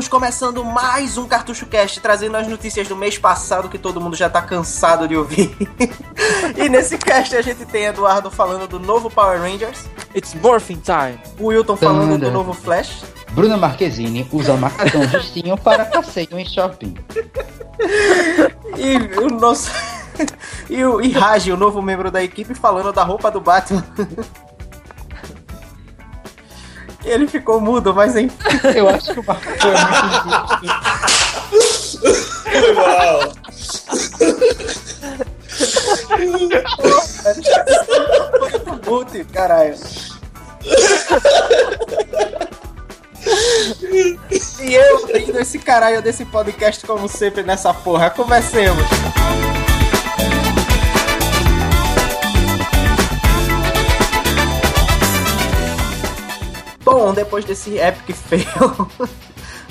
Estamos começando mais um Cartucho Cast, trazendo as notícias do mês passado que todo mundo já tá cansado de ouvir. e nesse cast a gente tem Eduardo falando do novo Power Rangers, It's morphing time. o Wilton falando do Tanda. novo Flash, Bruna Marquezine usa macacão justinho para passeio em shopping. e o nosso. e o e Raj, o novo membro da equipe, falando da roupa do Batman. Ele ficou mudo, mas enfim. Eu acho que o macacão é muito justo. Foi mal. Mute, caralho. E eu abrindo esse caralho desse podcast como sempre nessa porra. Comecemos. Bom, depois desse epic fail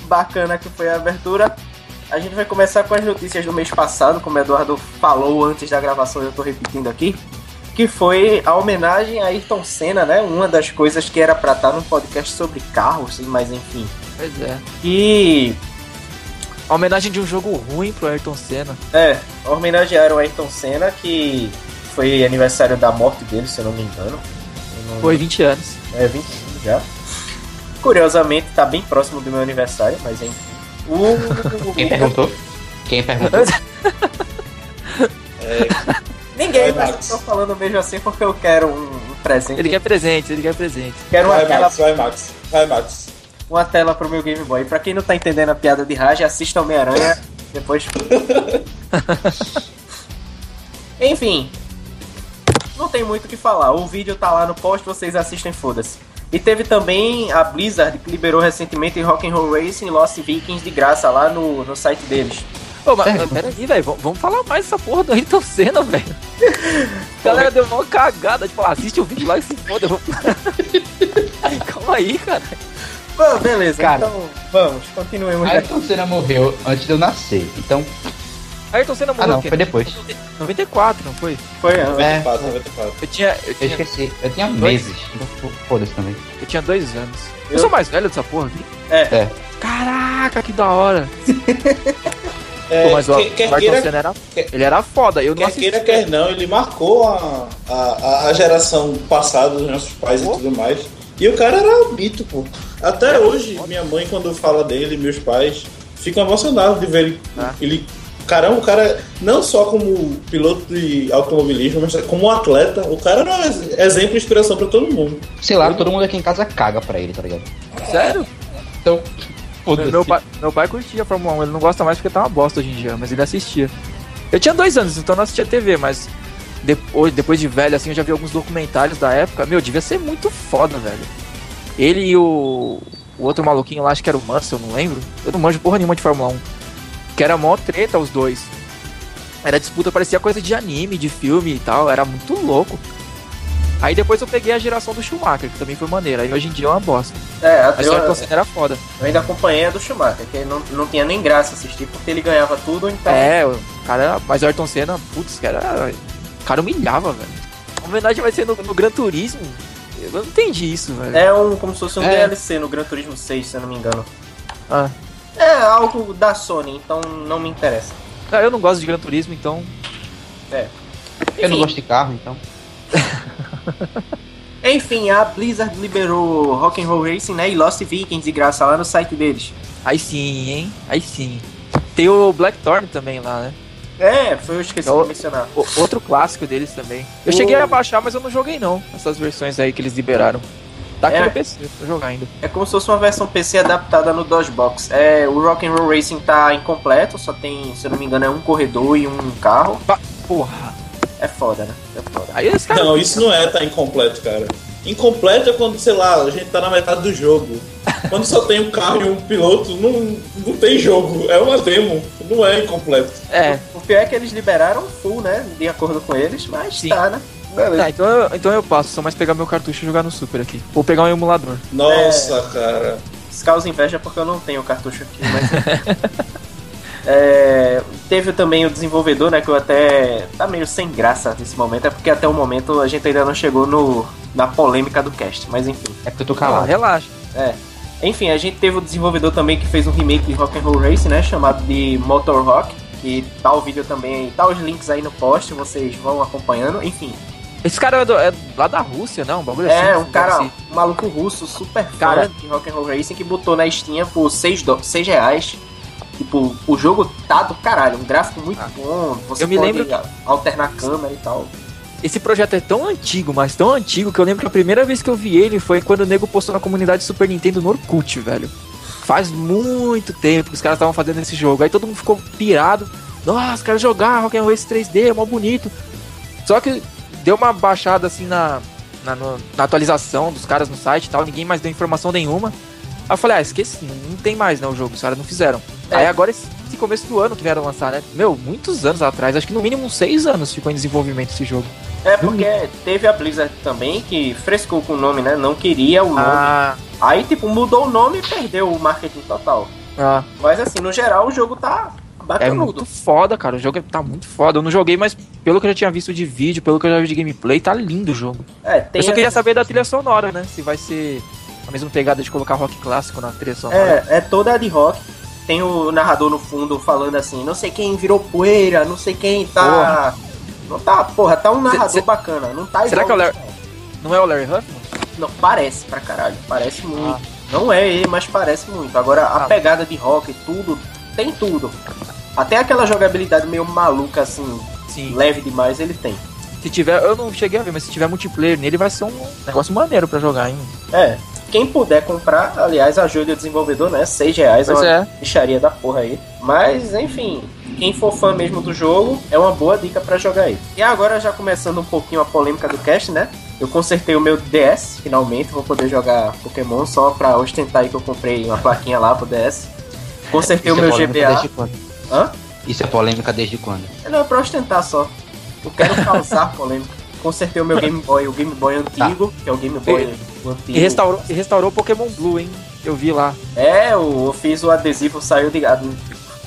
bacana que foi a abertura, a gente vai começar com as notícias do mês passado, como o Eduardo falou antes da gravação, eu tô repetindo aqui que foi a homenagem a Ayrton Senna, né? Uma das coisas que era pra estar num podcast sobre carros, mas enfim. Pois é. E A homenagem de um jogo ruim pro Ayrton Senna. é, homenagearam o Ayrton Senna, que foi aniversário da morte dele, se eu não me engano. Não- Foi 20 anos. É 20 anos já. Curiosamente, tá bem próximo do meu aniversário, mas enfim. O... Quem perguntou? Quem perguntou? Ninguém, Vai, mas Max. eu tô falando mesmo assim porque eu quero um, um presente. Ele quer presente, ele quer presente. Quero uma Vai, tela Max, vai, Max. Vai, Max. uma tela pro meu Game Boy. Pra quem não tá entendendo a piada de Raj, assista Homem-Aranha, depois. Enfim. Não tem muito o que falar. O vídeo tá lá no post, vocês assistem, foda-se. E teve também a Blizzard, que liberou recentemente Rock'n'Roll Racing e Lost Vikings de graça lá no, no site deles. Pô, mas Sério? pera aí, velho. Vamos, falar mais dessa porra do Ayrton Senna, velho. A galera deu uma cagada. Tipo, assiste o vídeo lá e se foda. eu vou- Calma aí, cara. Bom, beleza, Cara. então vamos, continuemos. Ayrton Senna morreu antes de eu nascer. Então. Ayrton Senna Ah morreu não, o quê? foi depois. 94, não foi? Foi, É, 94, 94. Eu tinha, eu eu tinha, esqueci. Eu tinha Dois? meses. Fo- Foda-se também. eu tinha dois anos. Eu, Eu- sou mais velho dessa porra aqui. É. É. Caraca, que da hora. É, Pô, mas o, quer, quer o Ayrton Senna era, quer- ele era foda. Eu não quer assisti. queira, quer não, ele marcou a, a, a geração passada dos nossos pais Pô. e tudo mais. E o cara era mito, pô. Até hoje, minha mãe, quando fala dele, meus pais, ficam emocionados de ver ele. Ah. ele caramba, o cara, não só como piloto de automobilismo, mas como atleta, o cara era um exemplo e inspiração pra todo mundo. Sei lá, todo mundo aqui em casa caga pra ele, tá ligado? Sério? Então. Foda-se. Meu pai, meu pai curtia a Fórmula 1, ele não gosta mais porque tá uma bosta hoje em dia, mas ele assistia. Eu tinha dois anos, então não assistia TV, mas depois, depois de velho, assim, eu já vi alguns documentários da época. Meu, devia ser muito foda, velho. Ele e o, o outro maluquinho lá, acho que era o Mansell, não lembro. Eu não manjo porra nenhuma de Fórmula 1. Que era mó treta os dois. Era disputa, parecia coisa de anime, de filme e tal, era muito louco. Aí depois eu peguei a geração do Schumacher, que também foi maneira. Aí hoje em dia é uma bosta. É, Ayrton Senna era foda. eu ainda acompanhei a do Schumacher, que não, não tinha nem graça assistir, porque ele ganhava tudo, então. É, o cara. Mas o Ayrton Senna, putz, cara. O cara humilhava, velho. A homenagem vai ser no, no Gran Turismo. Eu não entendi isso, velho. É um, como se fosse um É. DLC no Gran Turismo 6, se eu não me engano. Ah. É algo da Sony, então não me interessa. Ah, Eu não gosto de Gran Turismo, então. Eu não Enfim. gosto de carro, então. Enfim, a Blizzard liberou Rock'n'Roll Racing, né, e Lost Vikings de graça lá no site deles. Aí sim, hein? Aí sim. Tem o Blackthorn também lá, né? É, foi eu esqueci Eu- de mencionar. O- outro clássico deles também. Eu O- cheguei a baixar, mas eu não joguei não. Essas versões aí que eles liberaram. Tá aqui É. no PC pra jogar ainda. É como se fosse uma versão PC adaptada no DOSBox. É, o Rock'n'Roll Racing tá incompleto, só tem, se eu não me engano, é um corredor e um carro. Porra. É foda, né? É foda. Aí esse cara. Não, isso não é tá incompleto, cara. Incompleto é quando, sei lá, a gente tá na metade do jogo. Quando só tem um carro e um piloto, não, não tem jogo. É uma demo. Não é incompleto. É. O pior é que eles liberaram full, né? De acordo com eles, mas Sim. tá, né? Beleza. Tá, então eu, então eu passo. Só mais pegar meu cartucho e jogar no Super aqui. Ou pegar um emulador. Nossa, cara. Isso causa inveja porque eu não tenho o cartucho aqui, mas. É, teve também o desenvolvedor, né? Que eu até. tá meio sem graça nesse momento, é porque até o momento a gente ainda não chegou no, na polêmica do cast, mas enfim. É porque eu tô Ah, calado. relaxa. É. Enfim, a gente teve o desenvolvedor também que fez um remake de Rock'n'Roll Racing, né? Chamado de Motor Rock. Que tá o vídeo também, tá os links aí no post, vocês vão acompanhando. Enfim, Esse cara é, do- é lá da Rússia, não? Um bagulho é assim. um cara, deve um maluco russo, super Cara- de Rock'n'Roll Racing, que botou na Steam por 6, do... 6 reais. Tipo, o jogo tá do caralho, um gráfico muito Ah. bom. Você Eu me pode lembro alternar a câmera e tal. Esse projeto é tão antigo, mas tão antigo, que eu lembro que a primeira vez que eu vi ele foi quando o nego postou na comunidade Super Nintendo no Orkut, velho. Faz muito tempo que os caras estavam fazendo esse jogo. Aí todo mundo ficou pirado. Nossa, quero jogar Rock'n'Roll Race 3D, é mó bonito. Só que deu uma baixada assim na, na, na atualização dos caras no site e tal, ninguém mais deu informação nenhuma. Aí eu falei, ah, esqueci, não tem mais né, o jogo, os caras não fizeram. É. Aí agora esse, esse começo do ano que vieram lançar, né? Meu, muitos anos atrás, acho que no mínimo uns seis anos ficou em desenvolvimento esse jogo. É porque teve a Blizzard também que frescou com o nome, né? Não queria o nome. Ah, Aí, tipo, mudou o nome e perdeu o marketing total. ah, Mas assim, no geral, o jogo tá é muito foda, cara. O jogo tá muito foda. Eu não joguei, mas pelo que eu já tinha visto de vídeo, pelo que eu já vi de gameplay, tá lindo o jogo. É, tem eu só queria saber da trilha sonora, né? Se vai ser a mesma pegada de colocar rock clássico na trilha sonora. É, é toda de rock. Tem o narrador no fundo falando assim, não sei quem virou poeira, não sei quem tá. Não tá, porra, tá um narrador cê- bacana. Não tá Será que é o original. Não é o Larry Huffman? Não, parece pra caralho, parece muito. Ah. Não é ele, mas parece muito. Agora, a Ah. pegada de rock, tudo, tem tudo. Até aquela jogabilidade meio maluca, assim, Sim. leve demais, ele tem. Se tiver, eu não cheguei a ver, mas se tiver multiplayer nele, vai ser um negócio maneiro pra jogar, hein? É, quem puder comprar, aliás, ajude o desenvolvedor, né? 6 reais é Pois uma é. bicharia da porra aí. Mas, enfim, quem for fã mesmo do jogo, é uma boa dica pra jogar aí. E agora, já começando um pouquinho a polêmica do cast, né? Eu consertei o meu DS, finalmente, vou poder jogar Pokémon só pra ostentar aí que eu comprei uma plaquinha lá pro DS. Consertei o Isso é meu GBA. Hã? Isso é polêmica desde quando? Não, é pra ostentar só. Eu quero causar polêmica. Consertei o meu Game Boy, o Game Boy antigo, que é o Game Boy o antigo. E restaurou, e restaurou Pokémon Blue, hein? Eu vi lá. É, eu, eu fiz o adesivo, saiu de.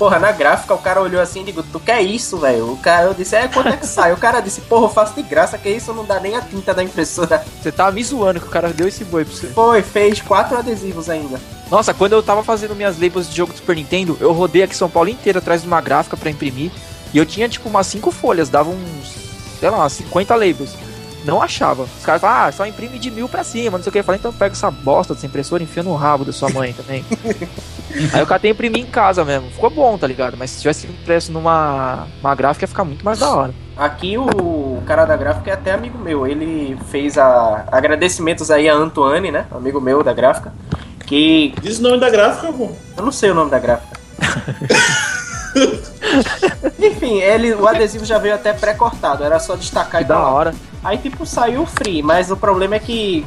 Porra, na gráfica o cara olhou assim e digo, tu quer isso, velho? O cara, eu disse, é, quanto é que sai? O cara disse, porra, eu faço de graça, que isso não dá nem a tinta da impressora. Você tava me zoando que o cara deu esse boi pra você. Foi, fez quatro adesivos ainda. Nossa, quando eu tava fazendo minhas labels de jogo do Super Nintendo, eu rodei aqui São Paulo inteiro atrás de uma gráfica pra imprimir. E eu tinha tipo umas 5 folhas, dava uns, sei lá, umas 50 labels. Não achava. Os caras falavam, ah, só imprime de mil pra cima, não sei o que. Eu falei, então pega essa bosta dessa impressora e enfia no rabo da sua mãe também. Aí eu catei e imprimi em casa mesmo. Ficou bom, tá ligado? Mas se tivesse impresso numa uma gráfica ia ficar muito mais da hora. Aqui o cara da gráfica é até amigo meu. Ele fez a agradecimentos aí a Antoine, né? Amigo meu da gráfica. Que Diz o nome da gráfica, pô. eu não sei o nome da gráfica. Enfim, ele, o adesivo já veio até pré-cortado, era só destacar Que e da hora. Aí, tipo, saiu free, mas o problema é que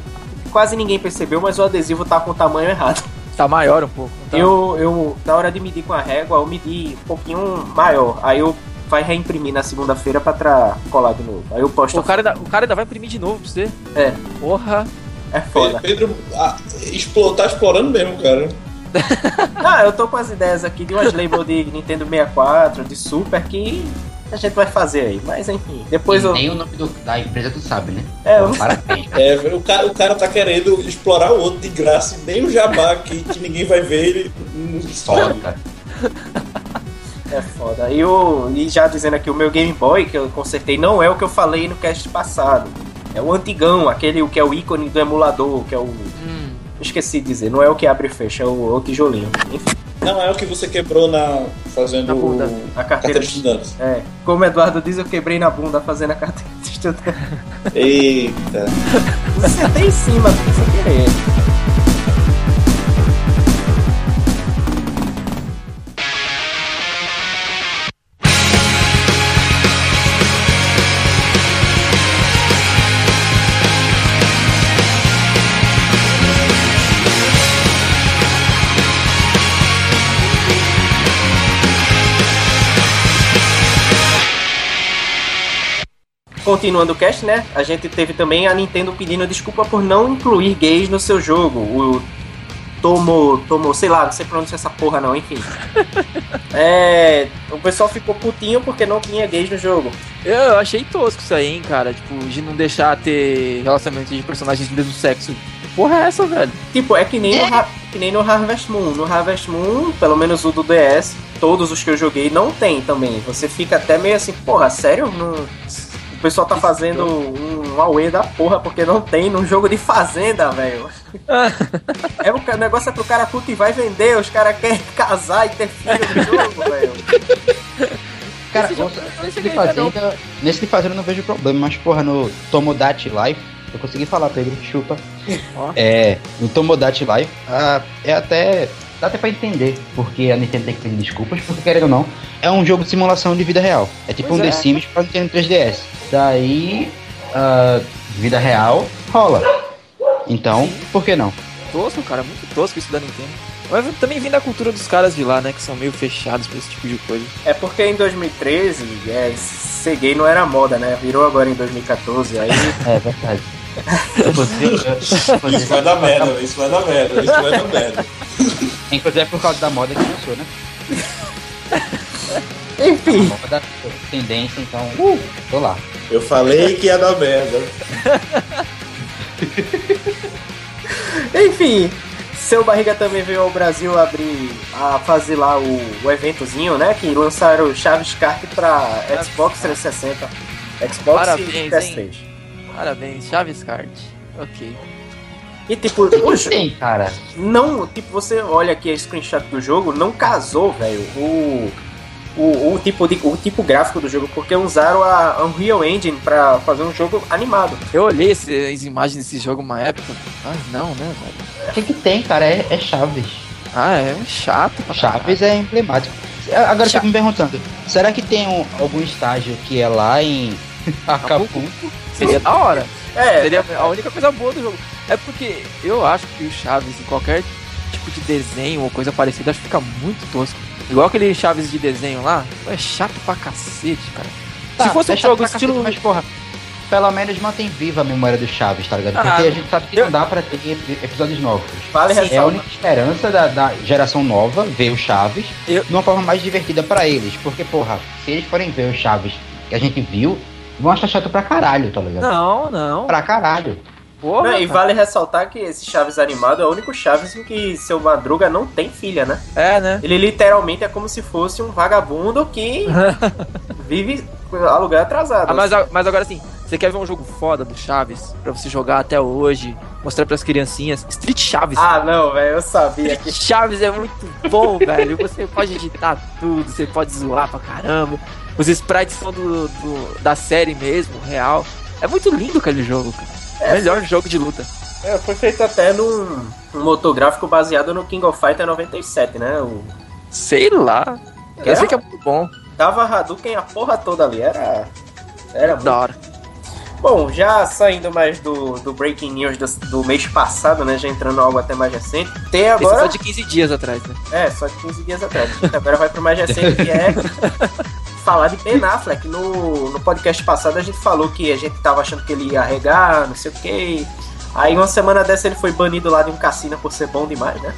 quase ninguém percebeu, mas o adesivo tá com o tamanho errado. Tá maior um pouco. tá? Eu, eu, na hora de medir com a régua, eu medi um pouquinho maior. Aí eu vai reimprimir na segunda-feira pra tra... colar de novo. Aí eu posto. O cara, ainda, o cara ainda vai imprimir de novo pra você. É, Porra. é foda. Pedro ah, explo- tá explorando mesmo, cara. Ah, eu tô com as ideias aqui de umas labels de Nintendo 64, de Super, que a gente vai fazer aí. Mas enfim, depois E eu. Nem o nome do- da empresa tu sabe, né? É, eu Parabéns. É, o cara, o cara tá querendo explorar o outro de graça e nem o jabá aqui, que ninguém vai ver, ele não cara. É foda. E, o, e já dizendo aqui, o meu Game Boy que eu consertei não é o que eu falei no cast passado. É o antigão, aquele o que é o ícone do emulador, que é o. Hum. Esqueci de dizer, não é o que abre e fecha, é o, é o tijolinho. Enfim, Não é o que você quebrou na. fazendo Na bunda. a carteira carteira de estudante. É, como o Eduardo diz, eu quebrei na bunda fazendo a carteira de estudante. Eita. Você tem em cima, sem querer. Continuando o cast, né? A gente teve também a Nintendo pedindo desculpa por não incluir gays no seu jogo. O Tomo, Tomo, sei lá, não sei pronunciar essa porra não, enfim. É, o pessoal ficou putinho porque não tinha gays no jogo. Eu achei tosco isso aí, hein, cara. Tipo, de não deixar ter relacionamento de personagens do mesmo sexo. Que Porra, é essa, velho? Tipo, é que nem no, Ra- que nem no Harvest Moon. No Harvest Moon, pelo menos o do DS, todos os que eu joguei não tem também. Você fica até meio assim, porra, sério? Não... O pessoal tá fazendo um Huawei da porra porque não tem num jogo de fazenda, velho. é o o negócio é pro cara cultivar e vender, os caras querem casar e ter filho no jogo, velho. Cara, jogo nesse cheguei de não. fazenda, nesse de fazenda eu não vejo problema, mas porra, no Tomodachi Life, eu consegui falar, Pedro, chupa. Ó. É, no Tomodachi Life, ah, é até. Dá até pra entender porque a Nintendo tem que pedir desculpas, porque querendo ou não, é um jogo de simulação de vida real. É tipo Pois um é. The Sims pra Nintendo 3DS. Daí, ah, vida real rola. Então, por que não? Tosco, cara, muito tosco isso da Nintendo. Mas também vem da cultura dos caras de lá, né? Que são meio fechados pra esse tipo de coisa. É porque em 2013, é, ser gay não era moda, né? Virou agora em 2014, aí É verdade. Isso vai dar merda, isso vai dar merda, isso vai dar merda. inclusive é por causa da moda que lançou, né? A Enfim, moda tendência, então, uh, tô lá. Eu falei que ia dar merda. enfim. Seu Barriga também veio ao Brasil abrir, a fazer lá o, o eventozinho, né? Que lançaram o Chaves Kart pra Xbox 360, Xbox Parabéns, e hein? PS3. Parabéns, Chaves Card. Ok. E tipo, O que o tem, cara? não, tipo, você olha aqui a screenshot do jogo, não casou, velho, o, o, o, tipo de, o tipo gráfico do jogo, porque usaram a Unreal Engine pra fazer um jogo animado. Eu olhei esse- as imagens desse jogo uma época. Ah, não, né, velho? O que, que tem, cara? É, é Chaves. Ah, é chato. pra Chaves é emblemático. Agora eu Cha- fico me perguntando, será que tem um- algum estágio que é lá em Acapulco? Seria da hora. É, Seria a única coisa boa do jogo. É porque eu acho que o Chaves, em qualquer tipo de desenho ou coisa parecida, acho que fica muito tosco. Igual aquele Chaves de desenho lá, é chato pra cacete, cara. Se fosse um é jogo cacete, estilo. Mas, porra, pelo menos mantém viva a memória do Chaves, tá ligado? Ah, Porque a gente sabe que eu- não dá pra ter ep- episódios novos. vale Sim, É a única esperança da, da geração nova ver o Chaves Eu- de uma forma mais divertida pra eles. Porque, porra, se eles forem ver o Chaves que a gente viu, vão achar chato pra caralho, tá ligado? Não, não. Pra caralho. Porra, Não, e vale ressaltar que esse Chaves animado é o único Chaves em que seu Madruga não tem filha, né? É, né? Ele literalmente é como se fosse um vagabundo que vive aluguel atrasado. Ah, mas, a- mas agora sim, você quer ver um jogo foda do Chaves pra você jogar até hoje, mostrar pras criancinhas? Street Chaves. Ah, não, velho, eu sabia que. Street Chaves é muito bom, velho. Você pode editar tudo, você pode zoar pra caramba. Os sprites são do, do- da série mesmo, real. É muito lindo aquele jogo, cara. É, Melhor jogo de luta. É, foi feito até num um motográfico baseado no King of Fighter 97, né? O, Sei lá. Eu É? sei que é muito bom. tava Hadouken a porra toda ali, era. Era muito. Da hora. Bom, já saindo mais do, do Breaking News do, do mês passado, né? Já entrando algo até mais recente. Tem Esse é agora. só de 15 dias atrás, né? É, só de 15 dias atrás. Agora vai pro mais recente, que é falar de Ben Affleck. No, no podcast passado a gente falou que a gente tava achando que ele ia arregar, não sei o que. Aí uma semana dessa ele foi banido lá de um cassino por ser bom demais, né?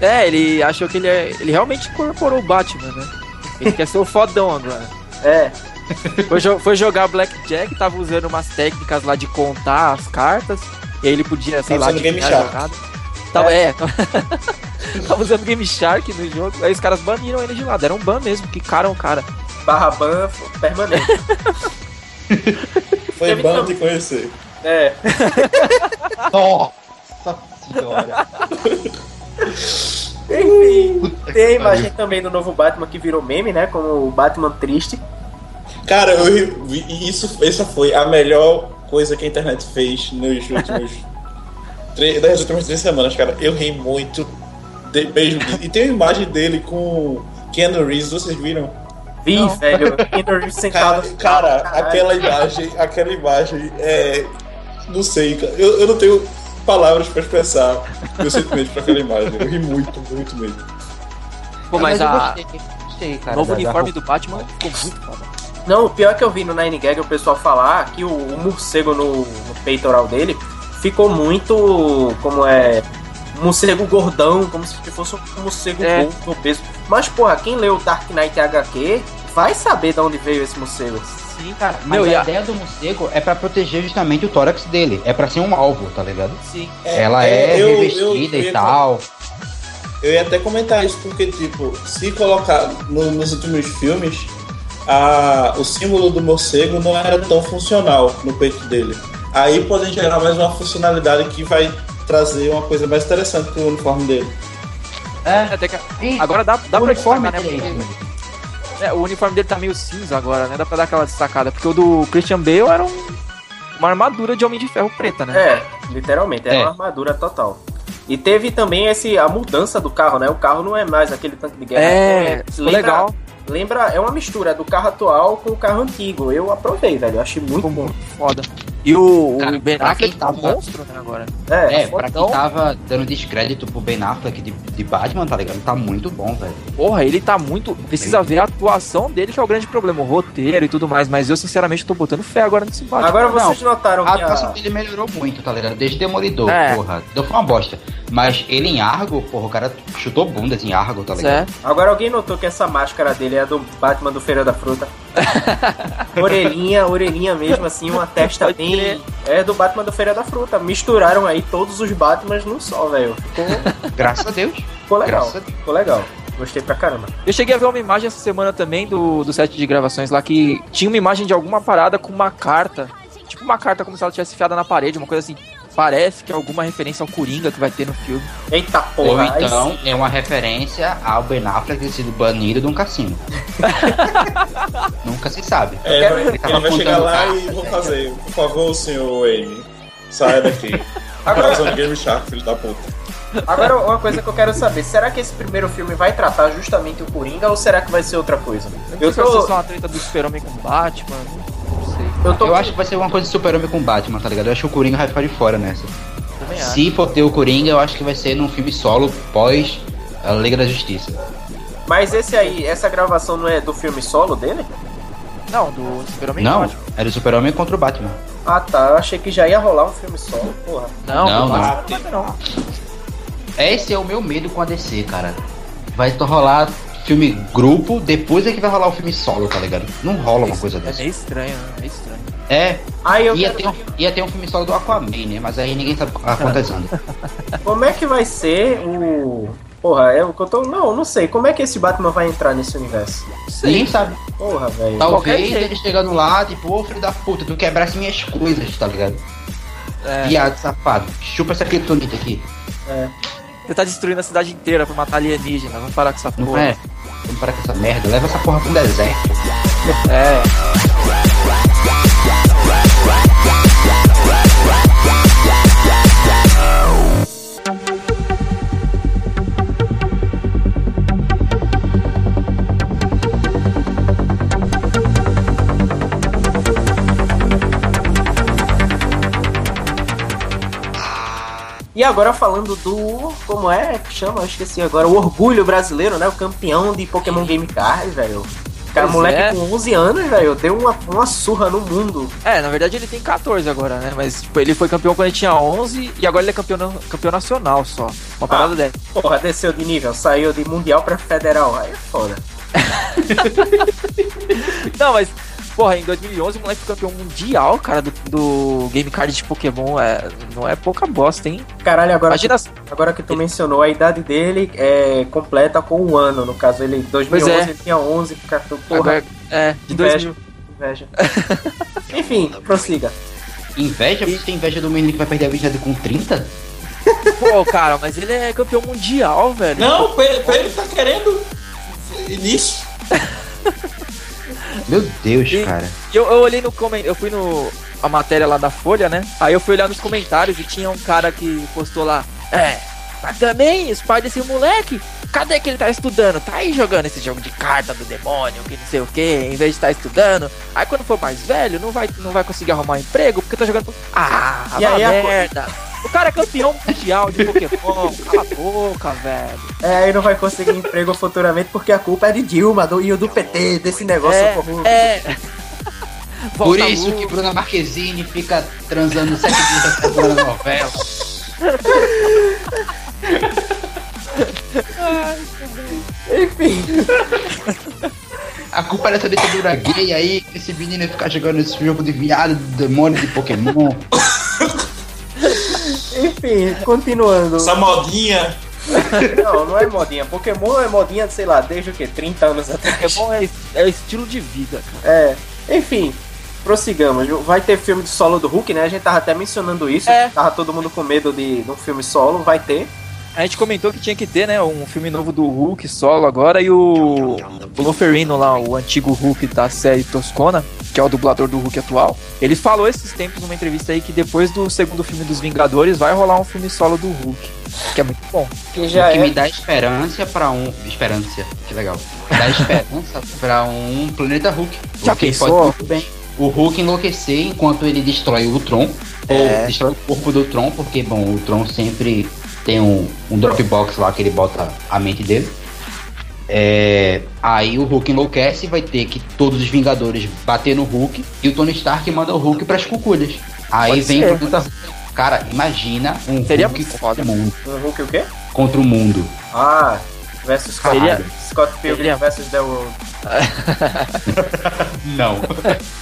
É, ele achou que ele, é, ele realmente incorporou o Batman, né? Ele quer ser o fodão agora. É, Foi, jo- foi jogar Blackjack, tava usando umas técnicas lá de contar as cartas. E aí ele podia, sei Tava lá, usando Game Shark. jogada. Tava, é. tava usando Game Shark no jogo. Aí os caras baniram ele de lá. Deram um ban mesmo, quicaram o cara. Barra ban permanente. Foi Teve bom também. de conhecer. É. Nossa senhora. Enfim, tem a imagem também do novo Batman que virou meme, né? Como o Batman triste. Cara, eu isso, essa foi a melhor coisa que a internet fez nos últimos. três, das últimas três semanas, cara. Eu ri muito de beijo. E tem uma imagem dele com Keanu Reeves, vocês viram? Vi, Não. velho. Keanu Reeves Cara, sentado. cara Caralho. aquela imagem, aquela imagem é. Não sei, cara. Eu, eu não tenho palavras pra expressar meu sentimento pra aquela imagem. Eu ri muito, muito mesmo. Pô, mas, eu a gostei, gostei, cara. o novo uniforme do Batman ficou muito foda. Não, o pior é que eu vi no Nine Gag o pessoal falar que o, o morcego no, no peitoral dele ficou muito. Como é. Morcego gordão, como se fosse um morcego É. gordo, obeso. Mas, porra, quem leu Dark Knight HQ vai saber de onde veio esse morcego. Sim, Cara, mas Meu, e a a- ideia do morcego é pra proteger justamente o tórax dele. É pra ser um alvo, tá ligado? Sim. Ela é, eu- eu- revestida eu e ia tal. Eu ia até comentar isso porque, tipo, se colocar no- nos últimos filmes, a, o símbolo do morcego não era tão funcional no peito dele. Aí podem gerar mais uma funcionalidade que vai trazer uma coisa mais interessante pro uniforme dele. É. Até que- Agora dá, dá o pra uniforme destacar, né? é Porque- É, o uniforme dele tá meio cinza agora, né? Dá pra dar aquela destacada. Porque o do Christian Bale era um- uma armadura de Homem de Ferro preta, né? É, literalmente, é, É. uma armadura total. E teve também esse, a mudança do carro, né? O carro não é mais aquele tanque de guerra. É, ficou lembra, legal. Lembra, é uma mistura do carro atual com o carro antigo. Eu aprovei, velho. Eu achei muito Ficou bom. muito foda. E o, o Cara, Ben Affleck tá um tava- monstro, né, agora. É, É, pra quem tava dando descrédito pro Ben Affleck de, de Batman, tá ligado? Tá muito bom, velho. Porra, ele tá muito. Precisa ver a atuação dele, que é o grande problema, o roteiro e tudo mais. Mas eu, sinceramente, tô botando fé agora nesse Batman. Agora Não, vocês notaram A que atuação a... dele melhorou muito, tá ligado? Desde Demolidor, É. porra. Deu foi uma bosta. Mas ele em Argo, porra, o cara chutou bundas em Argo, tá ligado? Certo? Agora alguém notou que essa máscara dele é do Batman do Feira da Fruta. orelhinha, orelhinha mesmo, assim, uma testa bem. É do Batman do Feira da Fruta. Misturaram aí todos os Batmans num só, velho. Ficou, Graças a Deus. ficou legal. Ficou legal. Gostei pra caramba. Eu cheguei a ver uma imagem essa semana também do, do set de gravações lá que tinha uma imagem de alguma parada com uma carta. Tipo uma carta como se ela tivesse enfiada na parede, uma coisa assim. Parece que é alguma referência ao Coringa que vai ter no filme. Eita Ou porra. aí então é uma referência ao Ben Affleck ter sido banido de um cassino. Nunca se sabe. É, quero- vai- ele ele vai chegar lá carta, e vou né? fazer. Por favor, senhor Wayne, saia daqui. Agora- Agora Game Shark, filho da puta. Agora, uma coisa que eu quero saber: será que esse primeiro filme vai tratar justamente o Coringa ou será que vai ser outra coisa? Eu Eu sei se vai tô. ser só uma treta do Super-Homem com Batman. Eu tô Eu acho que vai ser uma coisa de super-homem com Batman, tá ligado? Eu acho que o Coringa vai ficar de fora nessa. Também acho. Se for ter o Coringa, eu acho que vai ser num filme solo pós a Liga da Justiça. Mas esse aí, essa gravação não é do filme solo dele? Não, do Super-Homem Não, Batman. era o super-homem contra o Batman. Ah tá, eu achei que já ia rolar um filme solo, porra. Não, Não, não. Batman não. Esse é o meu medo com a DC, cara. Vai to- rolar filme grupo, depois é que vai rolar o filme solo, tá ligado? Não rola uma coisa É dessa. meio estranho, né? Meio estranho. É, Aí eu ia quero... ter, um, ia ter um filme solo do Aquaman, né? Mas aí ninguém sabe o que tá acontecendo. Como é que vai ser o. Porra, é o que eu tô. Não, não sei. Como é que esse Batman vai entrar nesse universo? Ninguém sabe. Porra, velho. Talvez ele chegando lá, tipo, ô filho da puta, tu quebrasse minhas coisas, tá ligado? É, Viado, safado. Chupa essa criptonita aqui. você tá destruindo a cidade inteira pra matar alienígena. Vamos parar com essa Não porra. é? Vamos parar com essa merda. Leva essa porra pro deserto. É. E agora falando do. Como é que chama? Eu esqueci agora. O orgulho brasileiro, né? O campeão de Pokémon Game Card, velho. Cara, Pois moleque é. com 11 anos, velho, deu uma, uma surra no mundo. É, na verdade ele tem 14 agora, né? Mas tipo, ele foi campeão quando ele tinha 11 e agora ele é campeão, campeão nacional só. Uma parada dessa. Porra, desceu de nível, saiu de mundial pra federal. Aí é foda. Não, mas, porra, em 2011 o moleque foi campeão mundial, cara, do, do Game Card de Pokémon. É, não é pouca bosta, hein? Caralho, agora, Imagina. agora que tu mencionou, a idade dele é completa com um ano. No caso, ele em 2011 Pois é. ele tinha 11, cara, porra, Agora, é, de inveja. 2000. inveja. Enfim, prossiga. Inveja? Você tem inveja do menino que vai perder a vida com 30? Pô, cara, mas ele é campeão mundial, velho. Não, Pedro, Pedro tá querendo nisso. Meu Deus, E- cara. E eu, eu olhei no comentário, eu fui no a matéria lá da Folha, né? Aí eu fui olhar nos comentários e tinha um cara que postou lá, é, mas também os pais desse moleque, cadê que ele tá estudando? Tá aí jogando esse jogo de carta do demônio, que não sei o que, em vez de estar estudando. Aí quando for mais velho, não vai, não vai conseguir arrumar um emprego porque tá jogando. Ah, E aí uma a merda. O cara é campeão mundial de Pokémon, cala a boca, velho. É, aí não vai conseguir emprego futuramente porque a culpa é de Dilma do, e o do PT, desse negócio É, corrupto. é. Por isso que Bruna Marquezine fica transando sete dias da semana na novela. Enfim, A culpa é dessa ditadura gay aí, esse menino ficar jogando esse jogo de viado, de demônio, de Pokémon. enfim, continuando. Essa modinha. Não, não é modinha. Pokémon é modinha, sei lá, desde o que? 30 anos atrás. Pokémon é, é estilo de vida, cara. É, enfim, prossigamos. Vai ter filme de solo do Hulk, né? A gente tava até mencionando isso. É. Tava todo mundo com medo de, de um filme solo, vai ter. A gente comentou que tinha que ter, né, um filme novo do Hulk solo agora e o, o Loferino lá, o antigo Hulk da série Toscona, que é o dublador do Hulk atual. Ele falou esses tempos numa entrevista aí que depois do segundo filme dos Vingadores vai rolar um filme solo do Hulk, que é muito bom. Que já o que é. me dá esperança pra um. Esperança, que legal. Dá esperança pra um planeta Hulk. Já pensou? pode muito bem o Hulk enlouquecer enquanto ele destrói o Tron. É. Ou destrói o corpo do Tron, porque, bom, o Tron sempre tem um, um Dropbox lá que ele bota a mente dele. É, aí o Hulk enlouquece e vai ter que todos os Vingadores bater no Hulk e o Tony Stark manda o Hulk pras cucudas. Aí Pode vem ser. o Hulk. Cara, imagina um Seria Hulk muito contra foda. o mundo. Um Hulk o quê? Contra o mundo. Ah, versus Scott, Seria- Scott Pilgrim seria- versus The World. Não.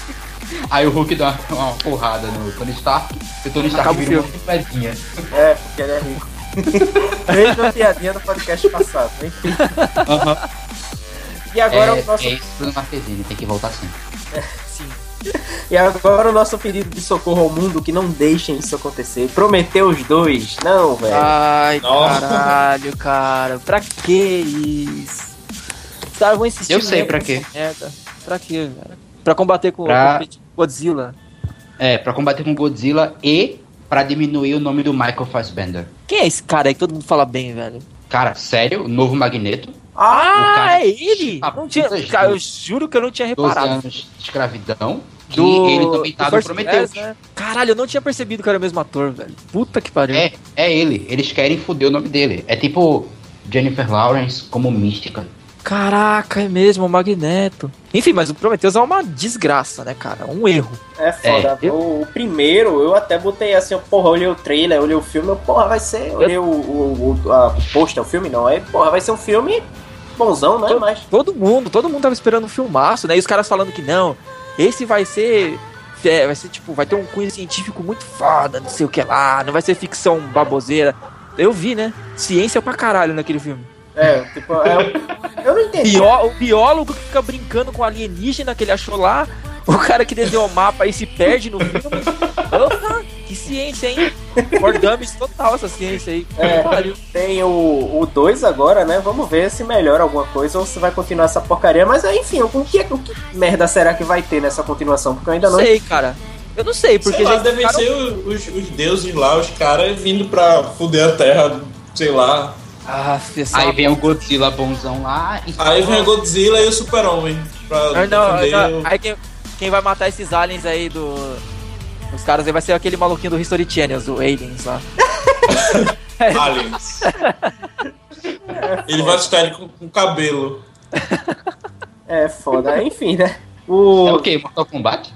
Aí o Hulk dá uma, porrada no Tony Stark e o Tony Stark Acaba vira uma. É, porque ele é rico. Mesma piadinha do podcast passado, enfim. E agora é, o nosso é isso, Bruno Marquezine, tem que voltar sempre. Sim. E agora o nosso pedido de socorro ao mundo, que não deixem isso acontecer. Prometeu os dois. Não, velho. Ai, Nossa. caralho, cara. Pra que isso? Os caras vão insistir Eu sei pra quê. Merda. Pra quê, velho? Pra combater com Pra- Godzilla. É, pra combater com Godzilla e pra diminuir o nome do Michael Fassbender. Quem é esse cara aí que todo mundo fala bem, velho? Cara, sério, o novo Magneto, Ah, é ele? Ah, Não tinha, cara, eu juro. que eu não tinha 12 reparado. anos de escravidão, que Do, ele também tá do Prometheus. Né? Caralho, eu não tinha percebido que era o mesmo ator, velho. Puta que pariu. É, é ele. Eles querem foder o nome dele. É tipo Jennifer Lawrence como mística. Caraca, é mesmo, o Magneto. Enfim, mas o Prometheus é uma desgraça, né, cara? Um erro. é foda. É, eu- O, o primeiro, eu até botei assim, eu, porra, olhei o trailer, olhei o filme, eu, porra, vai ser. Olhei o, o, o a posta, o filme não. Aí, porra, vai ser um filme bonzão, né? Mas. Todo mundo, todo mundo tava esperando um filmaço, né? E os caras falando que não, esse vai ser. é, vai ser tipo, vai ter um cunho científico muito foda, não sei o que lá, não vai ser ficção baboseira. Eu vi, né? Ciência pra caralho naquele filme. É, tipo, é, eu não entendi. Bió- o biólogo que fica brincando com o alienígena que ele achou lá, o cara que desenhou o mapa e se perde no filme. Opa, que ciência, hein? For dummies total essa ciência aí. É. Tem o 2 agora, né? Vamos ver se melhora alguma coisa ou se vai continuar essa porcaria. Mas enfim, o que, o que merda será que vai ter nessa continuação? Porque eu ainda Não não. sei, cara. Eu não sei, porque sei lá, devem explicaram- ser os, os deuses lá, os caras vindo pra fuder a terra, sei lá. Ah, Aí vem o Godzilla bonzão lá e Aí vem o Godzilla e o Super-Homem. Pra não, não, o- Aí quem, quem vai matar esses aliens aí do. Os caras aí vai ser aquele maluquinho do History Channel, do Aliens lá. Aliens. Ele vai assustar ele com, com cabelo. É foda. Enfim, né? É O, o que? Mortal Kombat?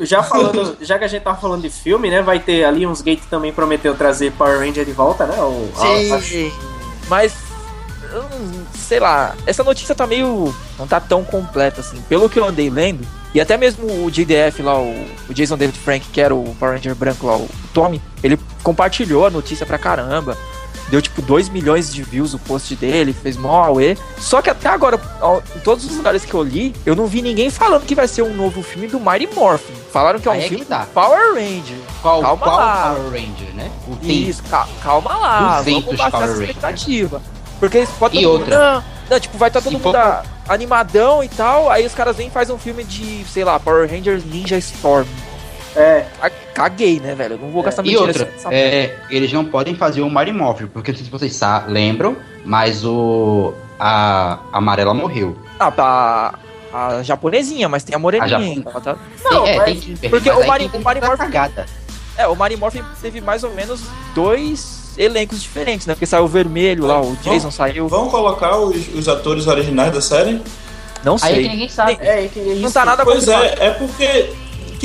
Já falando, já que a gente tava falando de filme, né? Vai ter ali uns Gate também prometeu trazer Power Ranger de volta, né? O, a- a- Mas. eu não- Sei lá, essa notícia tá meio. não tá tão completa assim. Pelo que eu andei lendo, e até mesmo o JDF lá, o, o Jason David Frank, que era o Power Ranger branco lá, o Tommy, ele compartilhou a notícia pra caramba. Deu tipo 2 milhões de views o post dele, fez mó auê. Só que até agora, em todos os lugares que eu li, eu não vi ninguém falando que vai ser um novo filme do Mighty Morphin. Falaram que é um é filme tá. Power Ranger. Qual, Calma qual lá. Power Ranger, né? O Isso, ca- calma lá, 200 vamos baixar Rangers. expectativa. Porque eles podem E outra? Não, não, tipo, vai estar Se todo mundo a- animadão e tal, aí os caras vêm e fazem um filme de, sei lá, Power Rangers Ninja Storm. É, Ah, Caguei, né, velho? Eu Não vou gastar E meu outra, é, eles não podem fazer o Mighty Morphin, porque não sei se vocês lembram, mas o a a amarela morreu. Ah, tá. A japonesinha, mas tem a moreninha. A ela tá- Não, é, mas- tem que porque mas o aí tem o. É, o Morphin teve mais ou menos dois elencos diferentes, né? Porque saiu o vermelho lá, o Jason saiu. Vamos colocar os, os atores originais da série? Não Aí é que sei. ninguém sabe. é, que isso. Não tá nada Pois é, é porque,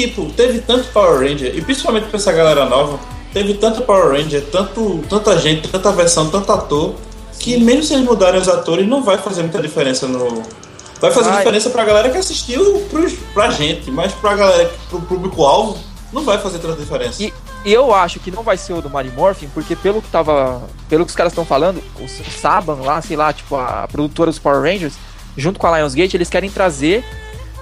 tipo, teve tanto Power Ranger, e principalmente pra essa galera nova, teve tanto Power Ranger, tanto, tanta gente, tanta versão, tanto ator, que mesmo se eles mudarem os atores, não vai fazer muita diferença no. Vai fazer Vai. diferença pra galera que assistiu pros, pra gente, mas pra galera, pro público-alvo, Não vai fazer tanta diferença. E, eu acho que não vai ser o do Mighty Morphin, porque pelo que tava. Pelo que os caras estão falando, o Saban lá, sei lá, tipo, a produtora dos Power Rangers, junto com a Lionsgate, eles querem trazer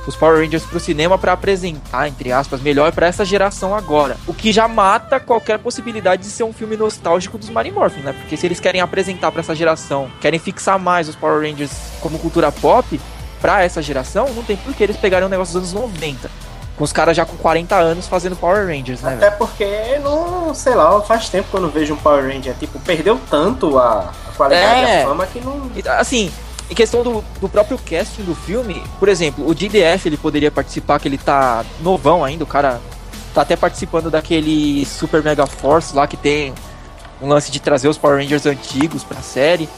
os Power Rangers pro cinema para apresentar, entre aspas, melhor para essa geração agora. O que já mata qualquer possibilidade de ser um filme nostálgico dos Mighty Morphin, né? Porque se eles querem apresentar para essa geração, querem fixar mais os Power Rangers como cultura pop para essa geração, não tem por que eles pegarem um negócio dos anos 90. Com os caras já com 40 anos fazendo Power Rangers, né? Até porque, não, sei lá, faz tempo que eu não vejo um Power Ranger. Tipo, perdeu tanto a, a qualidade É. a fama que não. Assim, em questão do, do próprio casting do filme, por exemplo, o DDF ele poderia participar, que ele tá novão ainda, o cara tá até participando daquele Super Mega Force lá que tem um lance de trazer os Power Rangers antigos pra série.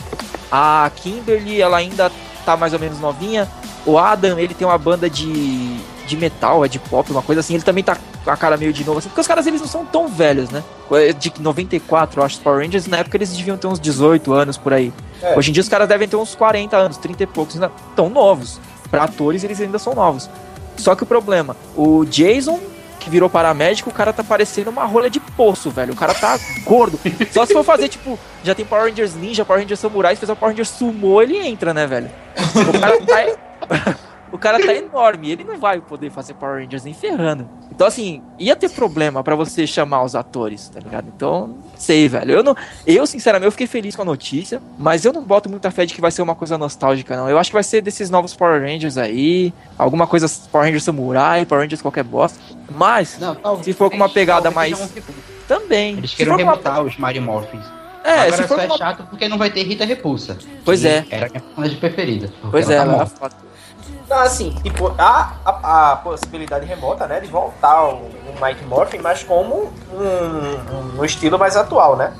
A Kimberly, ela ainda tá mais ou menos novinha. O Adam, ele tem uma banda de, de metal, é de pop, uma coisa assim. Ele também tá com a cara meio de novo, assim, porque os caras eles não são tão velhos, né? É De 94, eu acho, os Power Rangers, na época eles deviam ter uns 18 anos por aí. É. Hoje em dia os caras devem ter uns 40 anos, 30 e poucos, ainda tão novos. Pra atores eles ainda são novos. Só que o problema, o Jason, que virou paramédico, o cara tá parecendo uma rolha de poço, velho. O cara tá gordo. Só se for fazer, tipo, já tem Power Rangers Ninja, Power Rangers Samurai, se fizer o Power Rangers Sumo, ele entra, né, velho? O cara tá. O cara tá enorme, ele não vai poder fazer Power Rangers nem ferrando. Então, assim, ia ter problema pra você chamar os atores, tá ligado? Então, não sei, velho. Eu, não, eu, sinceramente, eu fiquei feliz com a notícia, mas eu não boto muita fé de que vai ser uma coisa nostálgica, não. Eu acho que vai ser desses novos Power Rangers aí, alguma coisa Power Rangers Samurai, Power Rangers qualquer bosta. Mas, Não, talvez- se for com uma pegada mais. reboot. Também. Eles for com uma- os Mighty Morphins. É, Agora se for só é uma... chato porque não vai ter Rita Repulsa. Pois é. Era a minha personagem preferida. Pois é, ela tá ela Não, assim, tipo, há a, a possibilidade remota, né, de voltar o, o Mike Morphin, mas como um, um, um estilo mais atual, né?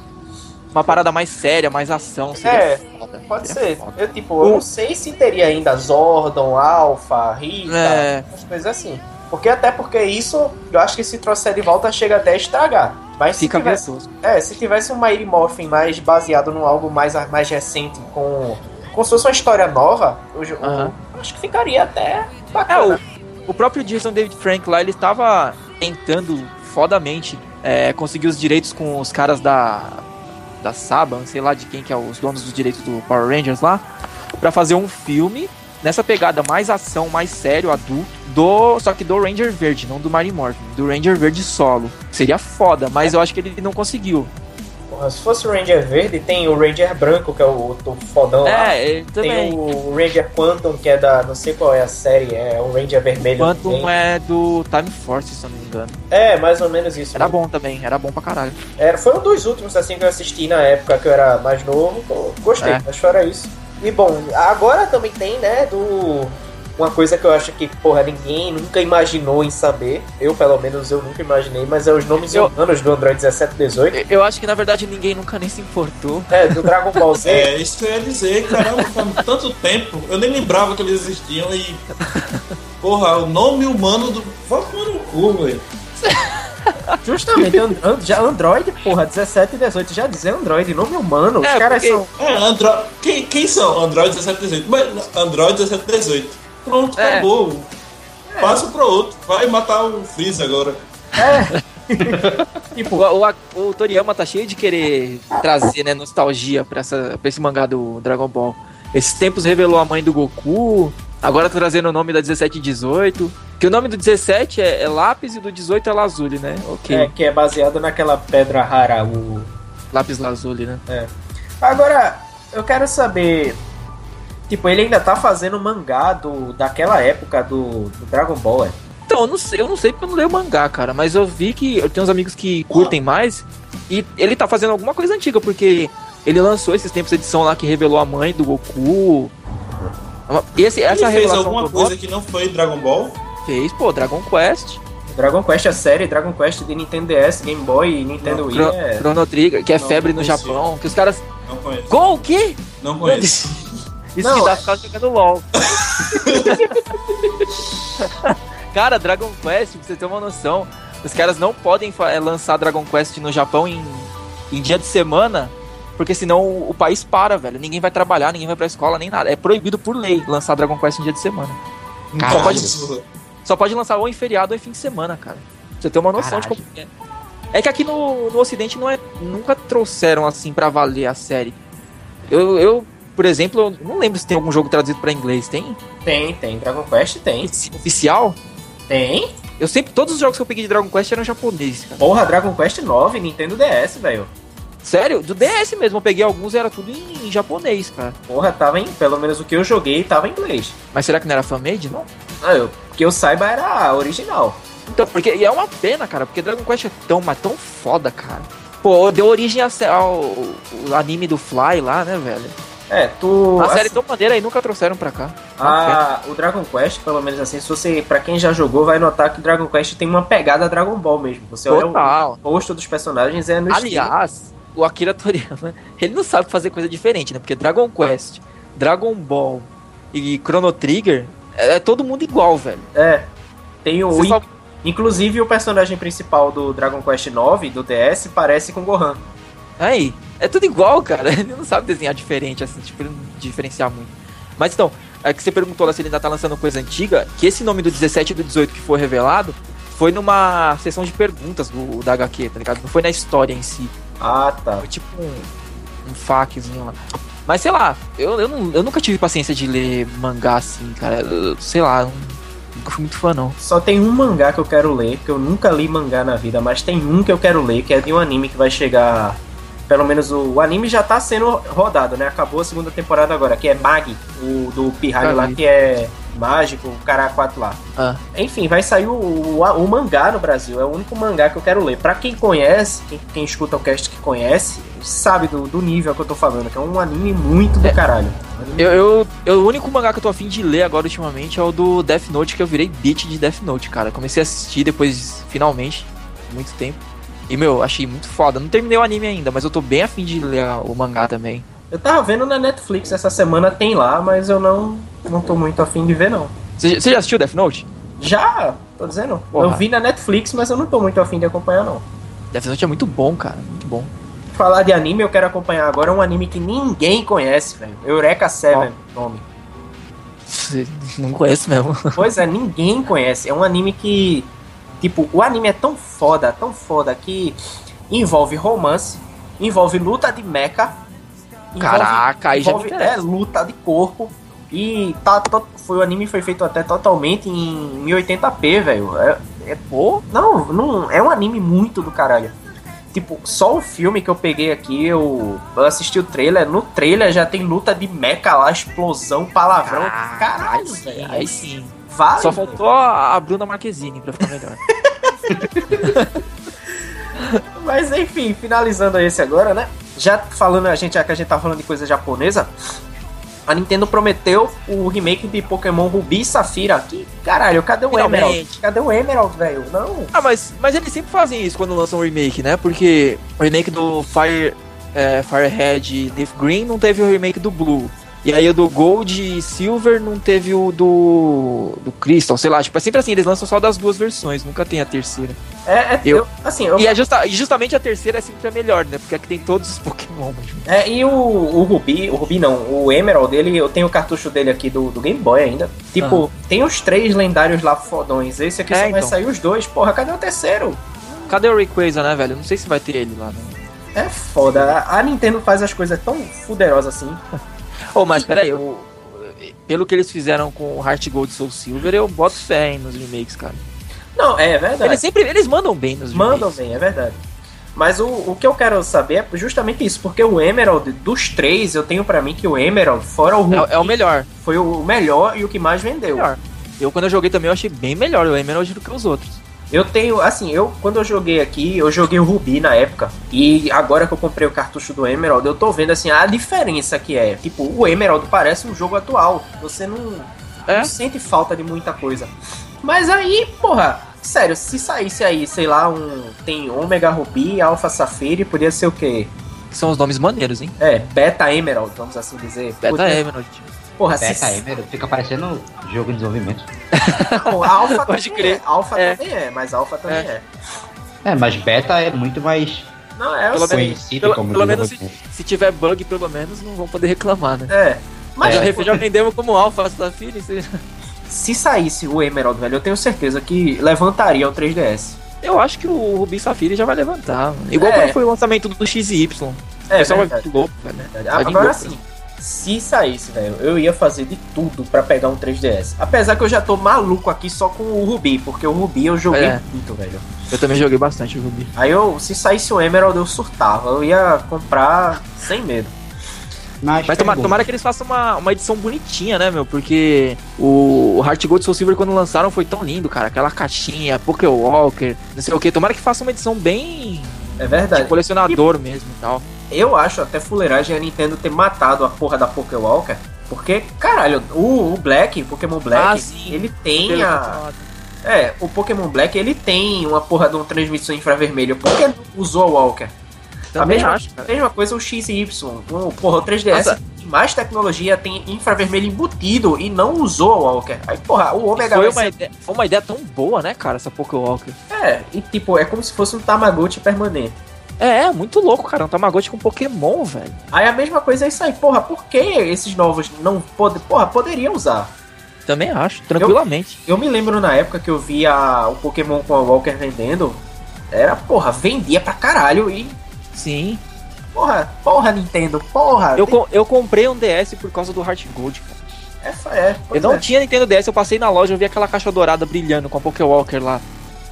Uma parada mais séria, mais ação. É, foda. Pode ser. foda. Eu, tipo, eu não sei se teria ainda Zordon, Alpha, Rita, É. as coisas assim. Porque até porque isso, eu acho que se trouxer de volta chega até a estragar. Mas se Fica tivesse, gostoso. é, se tivesse um Mighty Morphin mais baseado num algo mais, mais recente, com, com se fosse uma história nova, Aham. o- acho que ficaria até É, bacana. o, o próprio Jason David Frank lá, ele estava tentando fodamente é, conseguir os direitos com os caras da da Saban, sei lá de quem que é os donos dos direitos do Power Rangers lá, pra fazer um filme nessa pegada mais ação, mais sério, adulto, do só que do Ranger Verde, não do Mighty Morphin, do Ranger Verde solo. Seria foda, mas eu acho que ele não conseguiu. Porra, se fosse o Ranger verde, tem o Ranger branco, que é o, o fodão lá. É, ele Tem também. o Ranger Quantum, que é da. Não sei qual é a série, é o Ranger vermelho. Quantum é do Time Force, se eu não me engano. É, mais ou menos isso. Era bom também, era bom pra caralho. Era, foi um dos últimos assim que eu assisti na época que eu era mais novo. gostei, É. mas fora isso. E bom, agora também tem, né, do. Uma coisa que eu acho que, porra, ninguém nunca imaginou em saber. Eu, pelo menos, eu nunca imaginei, mas é os nomes Eu- humanos do Android 1718. Eu- Eu acho que na verdade ninguém nunca nem se importou. É, do Dragon Ball Z. É, isso que eu ia dizer, caramba, faz tanto tempo, eu nem lembrava que eles existiam e. Porra, o nome humano do. Tomar no cu, velho. Justamente, an- an- já Android, porra, 17 e 18, já dizer Android, nome humano, os É, caras porque- são. É, Android. Quem, quem são? Android 1718. Mas Android 1718. Pronto, É. acabou. Passa pro outro. Vai matar o Freeza agora. Tipo, o, o, o Toriyama tá cheio de querer trazer, né, nostalgia pra, essa, pra esse mangá do Dragon Ball. Esses tempos revelou a mãe do Goku, agora tá trazendo o nome da 17 e 18. Que o nome do 17 é, é Lápis e do 18 é Lazuli, né? Ok. É, que é baseado naquela pedra rara, o. Lápis Lazuli, né? Agora, eu quero saber. Tipo, ele ainda tá fazendo mangá do, daquela época do, do Dragon Ball, é? Então, eu não sei, eu não sei porque eu não leio mangá, cara, mas eu vi que eu tenho uns amigos que curtem mais e ele tá fazendo alguma coisa antiga, porque ele lançou esses tempos edição lá que revelou a mãe do Goku. Esse, essa Ele fez alguma coisa nome que não foi Dragon Ball? fez, pô, Dragon Quest, Dragon Quest é série, Dragon Quest de Nintendo DS, Game Boy e Nintendo Wii. É... Chrono Trigger, que é Não, febre não no. Japão, que os caras. Não conheço. Gol, o quê? Não conheço. Isso Não, que dá é- ficar jogando LOL. Cara, Dragon Quest, pra você ter uma noção, os caras não podem eh, lançar Dragon Quest no Japão em, em dia de semana, porque senão o, o país para, velho. Ninguém vai trabalhar, ninguém vai pra escola, nem nada. É proibido por lei lançar Dragon Quest em dia de semana. Só pode, só pode lançar ou em feriado ou em fim de semana, cara. você ter uma noção Caralho. de como é. É que aqui no, no Ocidente não é, nunca trouxeram assim pra valer a série. Eu, eu, por exemplo, eu não lembro se tem algum jogo traduzido pra inglês. Tem? Tem, tem. Dragon Quest tem. Oficial? Tem. Eu sempre. Todos os jogos que eu peguei de Dragon Quest eram japonês, cara. Porra, Dragon Quest 9, Nintendo DS, velho. Sério? Do DS mesmo, eu peguei alguns e era tudo em, em japonês, cara. Porra, tava em. Pelo menos o que eu joguei tava em inglês. Mas será que não era fan-made? Não. Ah, eu, que eu saiba era original. Então, porque e é uma pena, cara, porque Dragon Quest é tão, mas tão foda, cara. Pô, deu origem a- ao, ao anime do Fly lá, né, velho? É, tu. A série assim, tão maneira aí nunca trouxeram pra cá. a- o Dragon Quest, pelo menos assim, se você. Pra quem já jogou, vai notar que Dragon Quest tem uma pegada Dragon Ball mesmo. Você olha Total. o rosto dos personagens é no estilo. Aliás, o Akira Toriyama, ele não sabe fazer coisa diferente, né? Porque Dragon Quest, Dragon Ball e Chrono Trigger é, é todo mundo igual, velho. É. Tem o. Só- Inclusive o personagem principal do Dragon Quest 9 do DS parece com Gohan. Aí, é tudo igual, cara. Ele não sabe desenhar diferente, assim, tipo, ele não diferenciar muito. Mas então, é que você perguntou lá se ele ainda tá lançando coisa antiga, que esse nome do 17 e do 18 que foi revelado foi numa sessão de perguntas do, da HQ, tá ligado? Não foi na história em si. Ah, tá. Foi tipo um, um faquezinho lá. Mas sei lá, eu, eu, não- eu nunca tive paciência de ler mangá assim, cara. Eu- sei lá, não- nunca fui muito fã, não. Só tem um mangá que eu quero ler, que eu nunca li mangá na vida, mas tem um que eu quero ler, que é de um anime que vai chegar. Pelo menos o, anime já tá sendo rodado, né? Acabou a segunda temporada agora, que é Mag, o do Pirralho lá, que é mágico, o cara 4 lá. Ah. Enfim, vai sair o, o, o mangá no Brasil. É o único mangá que eu quero ler. Pra quem conhece, quem, quem escuta o cast que conhece, sabe do, do nível que eu tô falando, que é um anime muito do caralho. Um anime- Eu, eu, eu- o único mangá que eu tô afim de ler agora ultimamente é o do Death Note, que eu virei beat de Death Note, cara. Comecei a assistir depois, finalmente, muito tempo. E, meu, achei muito foda. Não terminei o anime ainda, mas eu tô bem afim de ler o mangá também. Eu tava vendo na Netflix essa semana, tem lá, mas eu não, não tô muito afim de ver, não. Você, já assistiu Death Note? Já, tô dizendo. Porra. Eu vi na Netflix, mas eu não tô muito afim de acompanhar, não. Death Note é muito bom, cara. Muito bom. Falar de anime, eu quero acompanhar agora um anime que ninguém conhece, velho. Eureka Seven, nome. Você não conheço mesmo. Pois é, ninguém conhece. É um anime que. Tipo, o anime é tão foda, tão foda que envolve romance, envolve luta de mecha. envolve- Caraca, aí já envolve, é, luta de corpo. E tá, to- foi, o anime foi feito até totalmente em 1080p, velho. É, é Pô, Não, não, é um anime muito do caralho. Tipo, só o filme que eu peguei aqui, eu, eu assisti o trailer. No trailer já tem luta de mecha lá, explosão, palavrão. Caralho, velho. Aí sim. Vale, Só faltou a a Bruna Marquezine pra ficar melhor. Mas enfim, finalizando esse agora, né? Já falando, a gente, já que a gente tá falando de coisa japonesa, a Nintendo prometeu o remake de Pokémon Rubi e Safira. Que caralho, cadê o Finalmente. Emerald? Cadê o Emerald, velho? Não. Ah, mas, mas eles sempre fazem isso quando lançam um remake, né? Porque o remake do Fire, é, Firehead Leaf Green não teve o remake do Blue. E aí o do Gold e Silver não teve o do. do Crystal, sei lá. Tipo, é sempre assim, eles lançam só das duas versões, nunca tem a terceira. É, é Eu- eu, assim, eu, E é justa, justamente a terceira é sempre a melhor, né? Porque aqui tem todos os Pokémon. É, e o, o Rubi, o Rubi não, o Emerald dele, eu tenho o cartucho dele aqui do, do Game Boy ainda. Tipo, tem os três lendários lá fodões. Esse aqui É, só vai então. sair os dois. Porra, cadê o terceiro? Cadê o Rayquaza, né, velho? Não sei se vai ter ele lá, né? É foda. A Nintendo faz as coisas tão fuderosas assim. Ô, mas peraí, eu, pelo que eles fizeram com o Heart Gold e Soul Silver, eu boto fé hein, nos remakes, cara. Não, é verdade. Eles sempre eles mandam bem nos Mandam remakes. bem, é verdade. Mas o, o que eu quero saber é justamente isso, porque o Emerald, dos três, eu tenho pra mim que o Emerald, fora o Rubi, É, é o melhor. foi o melhor e o que mais vendeu. melhor. Eu, quando eu joguei também, eu achei bem melhor o Emerald do que os outros. Eu tenho, assim, eu quando eu joguei aqui, eu joguei o Rubi na época. E agora que eu comprei o cartucho do Emerald, eu tô vendo assim a diferença que é. Tipo, o Emerald parece um jogo atual. Você não, É? não sente falta de muita coisa. Mas aí, porra, sério, se saísse aí, sei lá, um. Tem Omega Rubi, Alpha Safiri, podia ser o quê? Que são os nomes maneiros, hein? É, Beta Emerald, vamos assim dizer. Beta Podia- Emerald. Porra, Beta se. Emerald fica parecendo jogo de desenvolvimento. Não, Alpha Pode também crer. é. Alpha É. também é, mas Alpha também é. É, mas beta é muito mais Não, é, Pelo conhecido Pelo, como pelo menos se, se tiver bug, pelo menos não vão poder reclamar, né? É. Mas já, tipo, já vendemos como Alpha Safira. se- se saísse o Emerald, velho, eu tenho certeza que levantaria o 3DS. Eu acho que o Rubi Safira já vai levantar. mano. Igual É. quando foi o lançamento do XY. É, pessoal vai louco, velho. Agora sim, se saísse, velho, eu ia fazer de tudo pra pegar um 3DS. Apesar que eu já tô maluco aqui só com o Ruby, porque o Ruby eu joguei É. muito, velho. Eu também joguei bastante o Rubi. Aí eu, se saísse o Emerald, eu surtava. Eu ia comprar sem medo. Mas, Mas toma- pergunta. tomara que eles façam uma, uma edição bonitinha, né, meu? Porque o, o Heart Gold e Soul Silver, quando lançaram, foi tão lindo, cara. Aquela caixinha, Poké Walker, não sei o que. Tomara que faça uma edição bem É de verdade. colecionador mesmo e tal. Eu acho até fuleiragem a Nintendo ter matado a porra da Pokéwalker. Porque, caralho, o, o Black, Pokémon Black, Ah, ele tem a. É, o Pokémon Black ele tem uma porra de uma transmissão infravermelho. Por que usou a Walker? a Também mesma, acho, cara. mesma coisa o XY. O, porra, o 3DS Nossa. tem mais tecnologia, tem infravermelho embutido e não usou a Walker. Aí, porra, o Omega Foi uma, ideia, foi uma ideia tão boa, né, cara, essa Poké Walker. ser- É, e tipo, é como se fosse um Tamagotchi permanente. É, é, muito louco, cara. Um Tamagotchi com Pokémon, velho. Aí a mesma coisa é isso aí, porra, por que esses novos não podem. Porra, poderiam usar. Também acho, tranquilamente. Eu me lembro na época que eu via o Pokémon com a Walker vendendo. Era, porra, vendia pra caralho e. Sim. Porra, porra, Nintendo, porra. Eu, tem- com- eu comprei um DS por causa do Heart Gold, cara. Fa- é, Eu não é. tinha Nintendo DS, eu passei na loja, eu vi aquela caixa dourada brilhando com a Poké Walker lá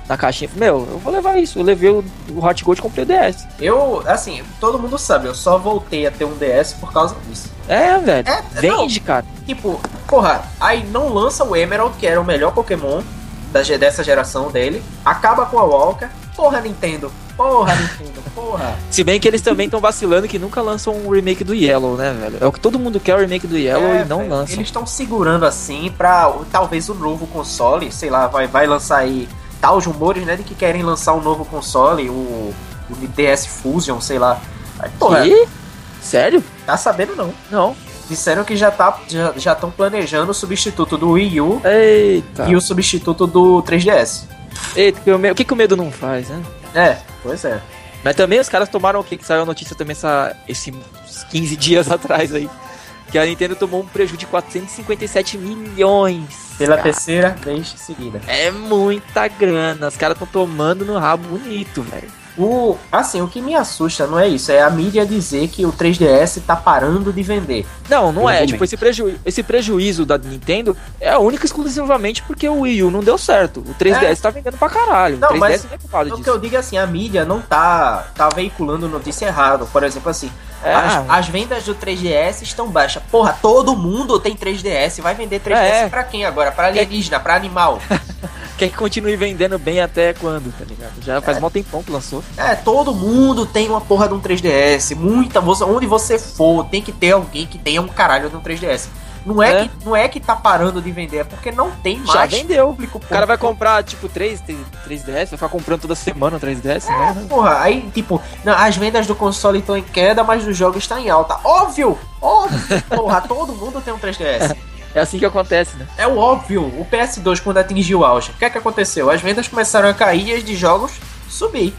na caixinha. Meu, eu vou levar isso. Eu levei o, o Heart Gold e comprei o DS. Eu, assim, todo mundo sabe, eu só voltei a ter um DS por causa disso. É, velho. É, Vende, cara. Tipo, porra, aí não lança o Emerald, que era o melhor Pokémon da, dessa geração dele. Acaba com a Walker. Porra, Nintendo. Porra, Nintendo. Porra. Se bem que eles também estão vacilando que nunca lançam um remake do Yellow, né, velho? É o que todo mundo quer, o remake do Yellow, É, e não velho, lançam. Eles estão segurando assim pra talvez o novo console, sei lá, vai, vai lançar aí. Tá os rumores, né, de que querem lançar um novo console, o, o DS Fusion, sei lá. Aí, porra, Que? Sério? tá sabendo não. Não. Disseram que já tá já estão planejando o substituto do Wii U Eita. e o substituto do 3DS. Eita, o que, que o medo não faz, né? É, pois é. Mas também os caras tomaram o que? Que saiu a notícia também essa, esses 15 dias atrás aí. Que a Nintendo tomou um prejuízo de 457 milhões. Pela cara. terceira vez seguida. É muita grana. Os caras estão tomando no rabo bonito, velho. O, assim, o que me assusta não é isso, é a mídia dizer que o 3DS tá parando de vender. Não, não é. Tipo, esse, preju esse prejuízo da Nintendo é único e exclusivamente porque o Wii U não deu certo. O 3DS É. tá vendendo pra caralho. Não, o 3DS mas não é culpado O que disso. eu digo é assim, a mídia não tá, tá veiculando notícia errada. Por exemplo, assim, É, as, as vendas do 3DS estão baixas. Porra, todo mundo tem 3DS. Vai vender 3DS É. pra quem agora? Pra alienígena, pra animal. Quer que continue vendendo bem até quando, tá ligado? Já faz mó tempão que lançou. É, todo mundo tem uma porra de um 3DS. Muita, você, onde você for, tem que ter alguém que tenha um caralho de um 3DS. Não é, É. Que, não é que tá parando de vender, é porque não tem mais Já vendeu. público. O cara vai comprar, tipo, 3, 3DS, vai ficar comprando toda semana o 3DS, não, né? Porra, aí, tipo, não, as vendas do console estão em queda, mas os jogos estão em alta. Óbvio! Óbvio! Porra, todo mundo tem um 3DS. É assim que acontece, né? É o óbvio. O PS2, quando atingiu o auge, o que é que aconteceu? As vendas começaram a cair e as de jogos subir.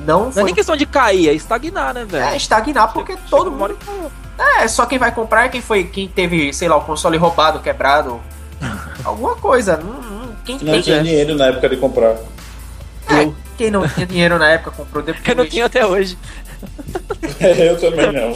Não Não é nem questão de cair, é estagnar, né, velho? É, estagnar porque todo Chega uma hora mundo. É, só quem vai comprar é quem foi. Quem teve, sei lá, o console roubado, quebrado. Alguma coisa. Não, não- quem Não tem. tinha dinheiro na época de comprar. É, quem não tinha dinheiro na época comprou depois. Eu não tenho até hoje. Eu também não.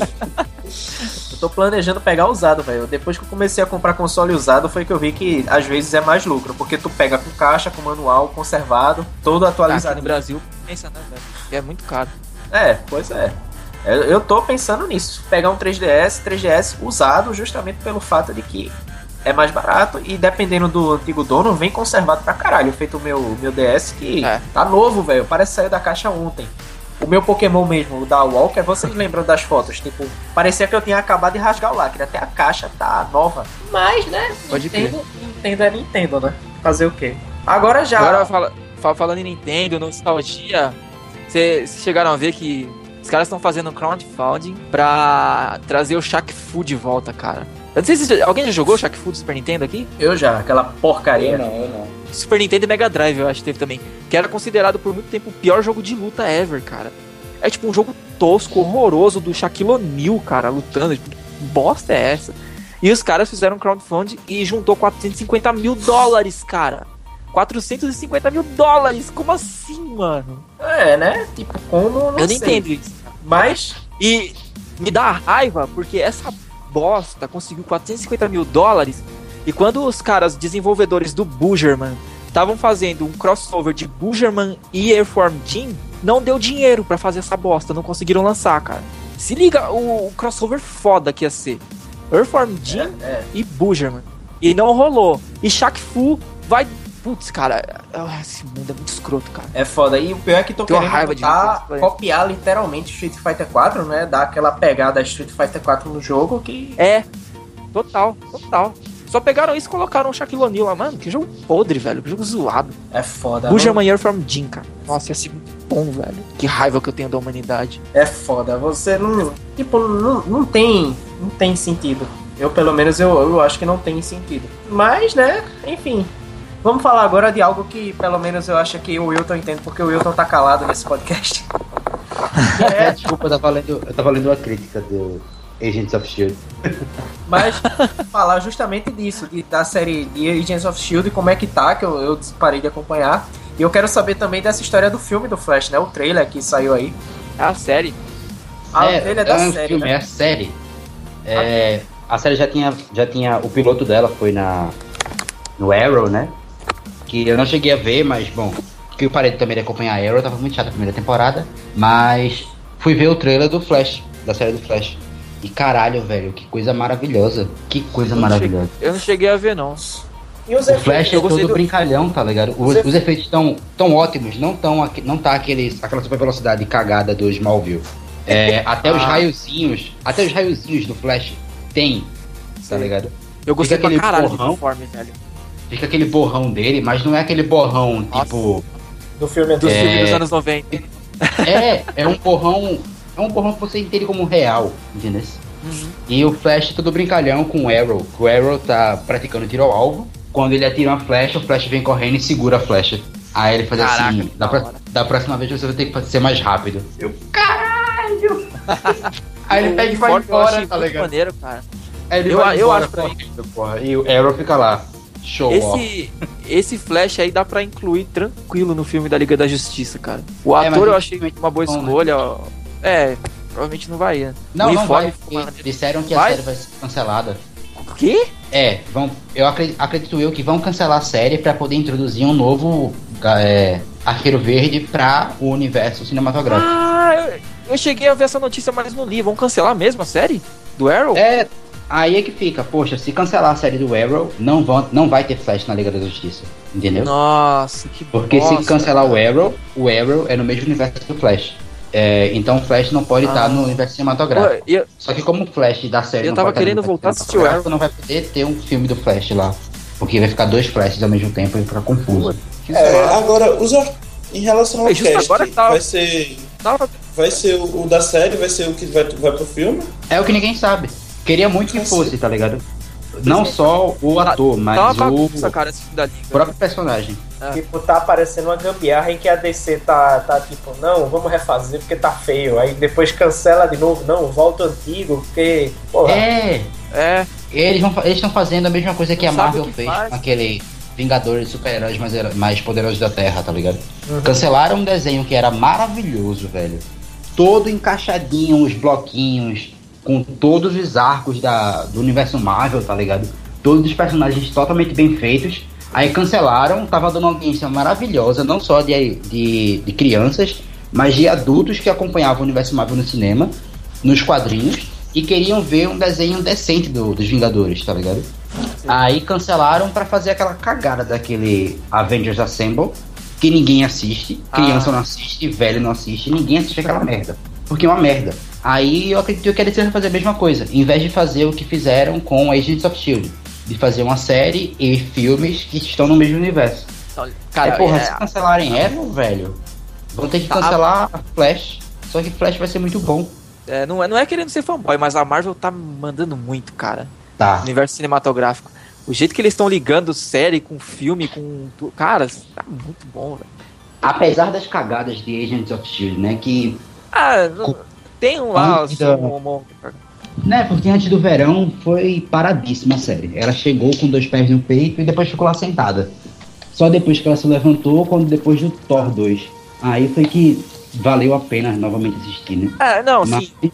Eu tô planejando pegar usado, velho. Depois que eu comecei a comprar console usado, foi que eu vi que às vezes é mais lucro. Porque tu pega com caixa, com manual, conservado, todo Aqui atualizado. no Brasil, pensa, né, velho? É muito caro. É, pois é. Eu, eu tô pensando nisso. Pegar um 3DS, 3DS usado, justamente pelo fato de que é mais barato e dependendo do antigo dono, vem conservado pra caralho. Feito o meu, meu DS que É. tá novo, velho. Parece que saiu da caixa ontem. O meu Pokémon mesmo, o da Walker, vocês lembram das fotos? Tipo, parecia que eu tinha acabado de rasgar o lacre. Até a caixa tá nova. Mas, né? Pode crer. Nintendo, Nintendo é Nintendo, né? Fazer o quê? Agora já. Agora, fala, fa- falando em Nintendo, nostalgia, vocês chegaram a ver que os caras estão fazendo um crowdfunding pra trazer o Shaq Fu de volta, cara. Eu não sei se alguém já jogou o Shaq Fu do Super Nintendo aqui? Eu já, aquela porcaria. Eu não, eu não. Super Nintendo e Mega Drive, eu acho que teve também. Que era considerado por muito tempo o pior jogo de luta ever, cara. É tipo um jogo tosco, horroroso do Shaquille O'Neal, cara, lutando. Tipo, que bosta é essa? E os caras fizeram um crowdfunding e juntou 450 mil dólares, cara. 450 mil dólares. Como assim, mano? É, né? Tipo, como? Não Eu não sei. entendo isso. Mas, E me dá raiva porque essa bosta conseguiu 450 mil dólares. E quando os caras desenvolvedores do Bujerman estavam fazendo um crossover de Bujerman e Airform Team, não deu dinheiro pra fazer essa bosta, não conseguiram lançar, cara. Se liga o, o crossover foda que ia ser. Airform Team é, e Bujerman. E não rolou. E Shaq Fu vai. Putz, cara, ah, esse mundo é muito escroto, cara. é foda. E o pior é que tô Tenho querendo raiva de botar, isso. copiar literalmente Street Fighter 4, né? Dar aquela pegada Street Fighter 4 no jogo que É, total, total. Só pegaram isso e colocaram o Shaquille O'Neal lá. Mano, que jogo podre, velho. Que jogo zoado. é foda. Buja Year from Jin, cara. Nossa, ia ser muito bom, velho. Que raiva que eu tenho da humanidade. É foda. Você não. Tipo, não, não tem. Não tem sentido. Eu, pelo menos, eu, eu acho que não tem sentido. Mas, né, enfim. Vamos falar agora de algo que, pelo menos, eu acho que o Wilton entende, porque o Wilton tá calado nesse podcast. Que É, é, desculpa, eu tava lendo, eu tava lendo uma crítica do Agents of Shield. mas falar justamente disso, de- da série de Agents of Shield, como é que tá, que eu, eu parei de acompanhar. E eu quero saber também dessa história do filme do Flash, né? O trailer que saiu aí. É a série. Ah, é, o trailer da é um série, filme, né? é a série. É, a série já tinha, já tinha. O piloto dela foi na. No Arrow, né? Que eu não cheguei a ver, mas bom. Que eu parei também de acompanhar a Arrow, tava muito chato a primeira temporada. Mas fui ver o trailer do Flash, da série do Flash. E caralho, velho, que coisa maravilhosa. Que coisa Eu maravilhosa. Eu não cheguei a ver, não. E os O Flash é todo do- brincalhão, tá ligado? Os, Você- os efeitos estão tão ótimos, não tão aqui- não tá aqueles, aquela super velocidade cagada do Smallville. É, até os Ah. raiozinhos, até os raiozinhos do Flash tem, tá Sim. ligado? Eu gostei Fica pra caralho do borrão. uniforme, velho. Fica aquele borrão dele, mas não é aquele borrão Nossa. tipo, do filme Dos É. filmes dos anos 90. é, é um borrão, é um borrão que você entende como real, entendeu? Uhum. E o Flash todo brincalhão com o Arrow. O Arrow tá praticando tiro ao alvo. Quando ele atira uma flecha, o Flash vem correndo e segura a flecha. Aí ele faz Caraca, assim, da, hora. da próxima vez você vai ter que ser mais rápido. Eu, caralho! Aí ele pega e vai embora, tá ligado? maneiro, cara. Aí ele Eu- vai eu acho pra- correndo, porra. E o Arrow fica lá. Show off. Esse, esse Flash aí dá pra incluir tranquilo no filme da Liga da Justiça, cara. O É, ator eu achei uma boa né? escolha. ó. É, provavelmente não vai. né? Não, o não vai. Disseram que Vai? a série vai ser cancelada. O quê? É, vão, eu acredito, acredito eu que vão cancelar a série pra poder introduzir um novo é, Arqueiro Verde pra o universo cinematográfico. Ah, eu, eu cheguei a ver essa notícia, mas não li. Vão cancelar mesmo a série? Do Arrow? É, aí é que fica, poxa, se cancelar a série do Arrow, não, vão, não vai ter Flash na Liga da Justiça, entendeu? Nossa, que Porque bosta, se cancelar o cara. Arrow, o Arrow é no mesmo universo do Flash. É, então o Flash não pode estar Ah. no universo Pô, cinematográfico. eu- Só que como o Flash da série Eu não tava querendo voltar a assistir o Arrow. não vai poder ter um filme do Flash lá. Porque vai ficar dois Flashes ao mesmo tempo e fica confuso. É, agora, os ar- em relação ao É, cast, agora que tava- vai ser. Tava- Vai ser o, o da série, vai ser o que vai, vai pro filme? É o que ninguém sabe. Queria muito que fosse, tá ligado? Não só o ator, mas Tá o cara, da Liga. próprio personagem. Tipo, tá aparecendo uma gambiarra em que a DC tá, tá tipo, não, vamos refazer porque tá feio. Aí depois cancela de novo, não, volta antigo, porque. Porra, É, É, eles estão fazendo a mesma coisa que a Não Marvel que fez faz. com aquele Vingadores super-heróis mais, mais poderosos da Terra, tá ligado? Cancelaram um desenho que era maravilhoso, velho. Todo encaixadinho, os bloquinhos, com todos os arcos da, do universo Marvel, tá ligado? Todos os personagens totalmente bem feitos. Aí cancelaram, tava dando uma audiência maravilhosa, não só de, de, de crianças, mas de adultos que acompanhavam o universo Marvel no cinema, nos quadrinhos, e queriam ver um desenho decente do- dos Vingadores, tá ligado? Aí cancelaram pra fazer aquela cagada daquele Avengers Assemble, que ninguém assiste, criança Ah. não assiste, velho não assiste, ninguém assiste aquela merda. Porque é uma merda. Aí eu acredito que eles iam fazer a mesma coisa, em vez de fazer o que fizeram com Agents of Shield, de fazer uma série e filmes que estão no mesmo universo. Cara, cara, porra, é, se cancelarem Arrow, velho, vão ter que Tá. cancelar Flash. Só que Flash vai ser muito bom. é, não, é, não é querendo ser fanboy, mas a Marvel tá mandando muito, cara. Tá. Universo cinematográfico. O jeito que eles estão ligando série com filme, com. Cara, tá muito bom, velho. Apesar das cagadas de Agents of Shield, né? Que Ah, não- tem um lá. Da- um- um- Né, porque antes do verão foi paradíssima a série. Ela chegou com dois pés no peito e depois ficou lá sentada. só depois que ela se levantou, quando depois do Thor 2. Aí foi que valeu a pena novamente assistir, né? É, não, Mas- sim.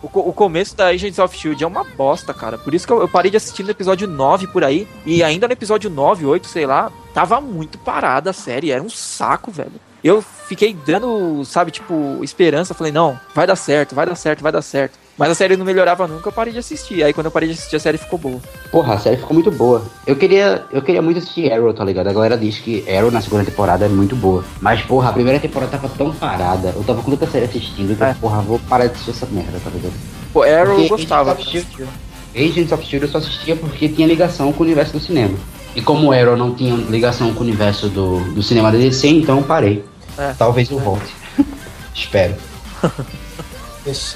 O, o começo da Agents of Shield é uma bosta, cara. Por isso que eu, eu parei de assistir no episódio 9 por aí. E ainda no episódio 9, 8, sei lá, tava muito parada a série. Era um saco, velho. Eu fiquei dando, sabe, tipo, esperança. Falei, não, vai dar certo, vai dar certo, vai dar certo. Mas a série não melhorava nunca, eu parei de assistir. Aí quando eu parei de assistir, a série ficou boa. Porra, a série ficou muito boa. Eu queria, eu queria muito assistir Arrow, tá ligado? A galera diz que Arrow na segunda temporada é muito boa. Mas, porra, a primeira temporada tava tão parada. Eu tava com tanta série assistindo que, É. porra, vou parar de assistir essa merda, tá ligado? Pô, Arrow eu Porque gostava. Agents of Shield- Agents of Shield eu só assistia porque tinha ligação com o universo do cinema. E como Arrow não tinha ligação com o universo do, do cinema da DC, então eu parei. É. Talvez eu volte. Espero.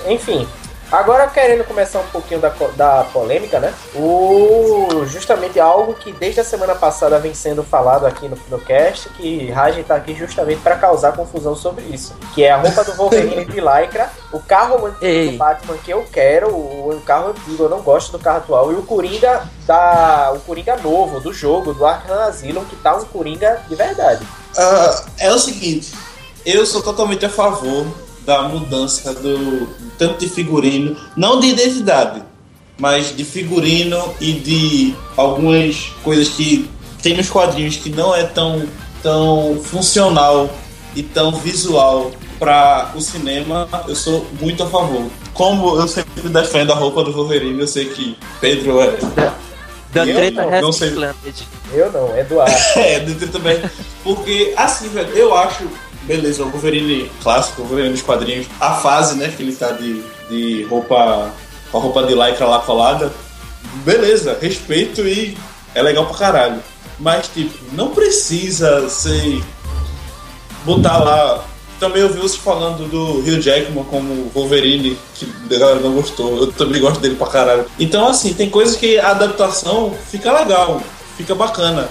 Enfim, agora querendo começar um pouquinho da, da polêmica, né? O, justamente algo que desde a semana passada vem sendo falado aqui no, no cast, que Raj tá aqui justamente para causar confusão sobre isso. Que é a roupa do Wolverine de Lycra, o carro antigo Ei. do Batman que eu quero, o, o carro antigo, eu não gosto do carro atual, e o Coringa da. o Coringa novo do jogo, do Arkham Asylum, que tá um Coringa de verdade. Ah, é o seguinte, eu sou totalmente a favor da mudança do tanto de figurino, não de identidade, mas de figurino e de algumas coisas que tem nos quadrinhos que não é tão tão funcional e tão visual para o cinema, eu sou muito a favor. Como eu sempre defendo a roupa do Wolverine, eu sei que Pedro é, Da Eu treta não, não sei. planted. Eu não, Eduardo. É, dentro também. Porque, assim, velho, eu acho. Beleza, o Wolverine clássico, o Wolverine dos quadrinhos, a fase, né, que ele tá de, de roupa. com a roupa de lycra lá colada. Beleza, respeito e é legal pra caralho. Mas, tipo, não precisa ser. botar lá. Também ouvi você falando do Hugh Jackman como Wolverine, que a galera não gostou. Eu também gosto dele pra caralho. Então, assim, tem coisas que a adaptação fica legal, fica bacana.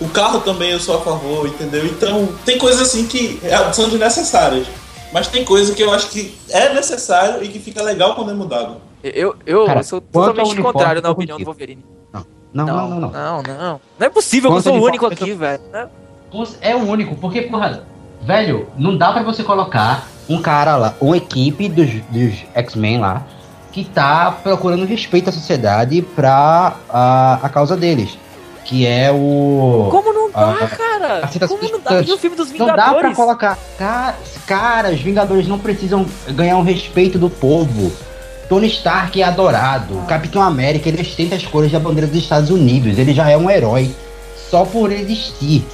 O carro também eu sou a favor, entendeu? Então, tem coisas assim que são desnecessárias. Mas tem coisa que eu acho que é necessário e que fica legal quando é mudado. Eu, eu Cara, sou totalmente contrário na opinião do. Wolverine. Não, não, não, não. Não, não. Não é possível que eu sou o único aqui, velho. É o único, porque, porra, velho, não dá pra você colocar um cara lá, uma equipe dos, dos X-Men lá, que tá procurando respeito à sociedade pra a, a causa deles. Que é o. Como não dá, Ah, cara? aceitação Como não dá? E o filme dos Não dá pra Vingadores? colocar. Cara, cara, os Vingadores não precisam ganhar o respeito do povo. Tony Stark é adorado. Capitão América, ele ostenta as cores da bandeira dos Estados Unidos. Ele já é um herói. Só por existir.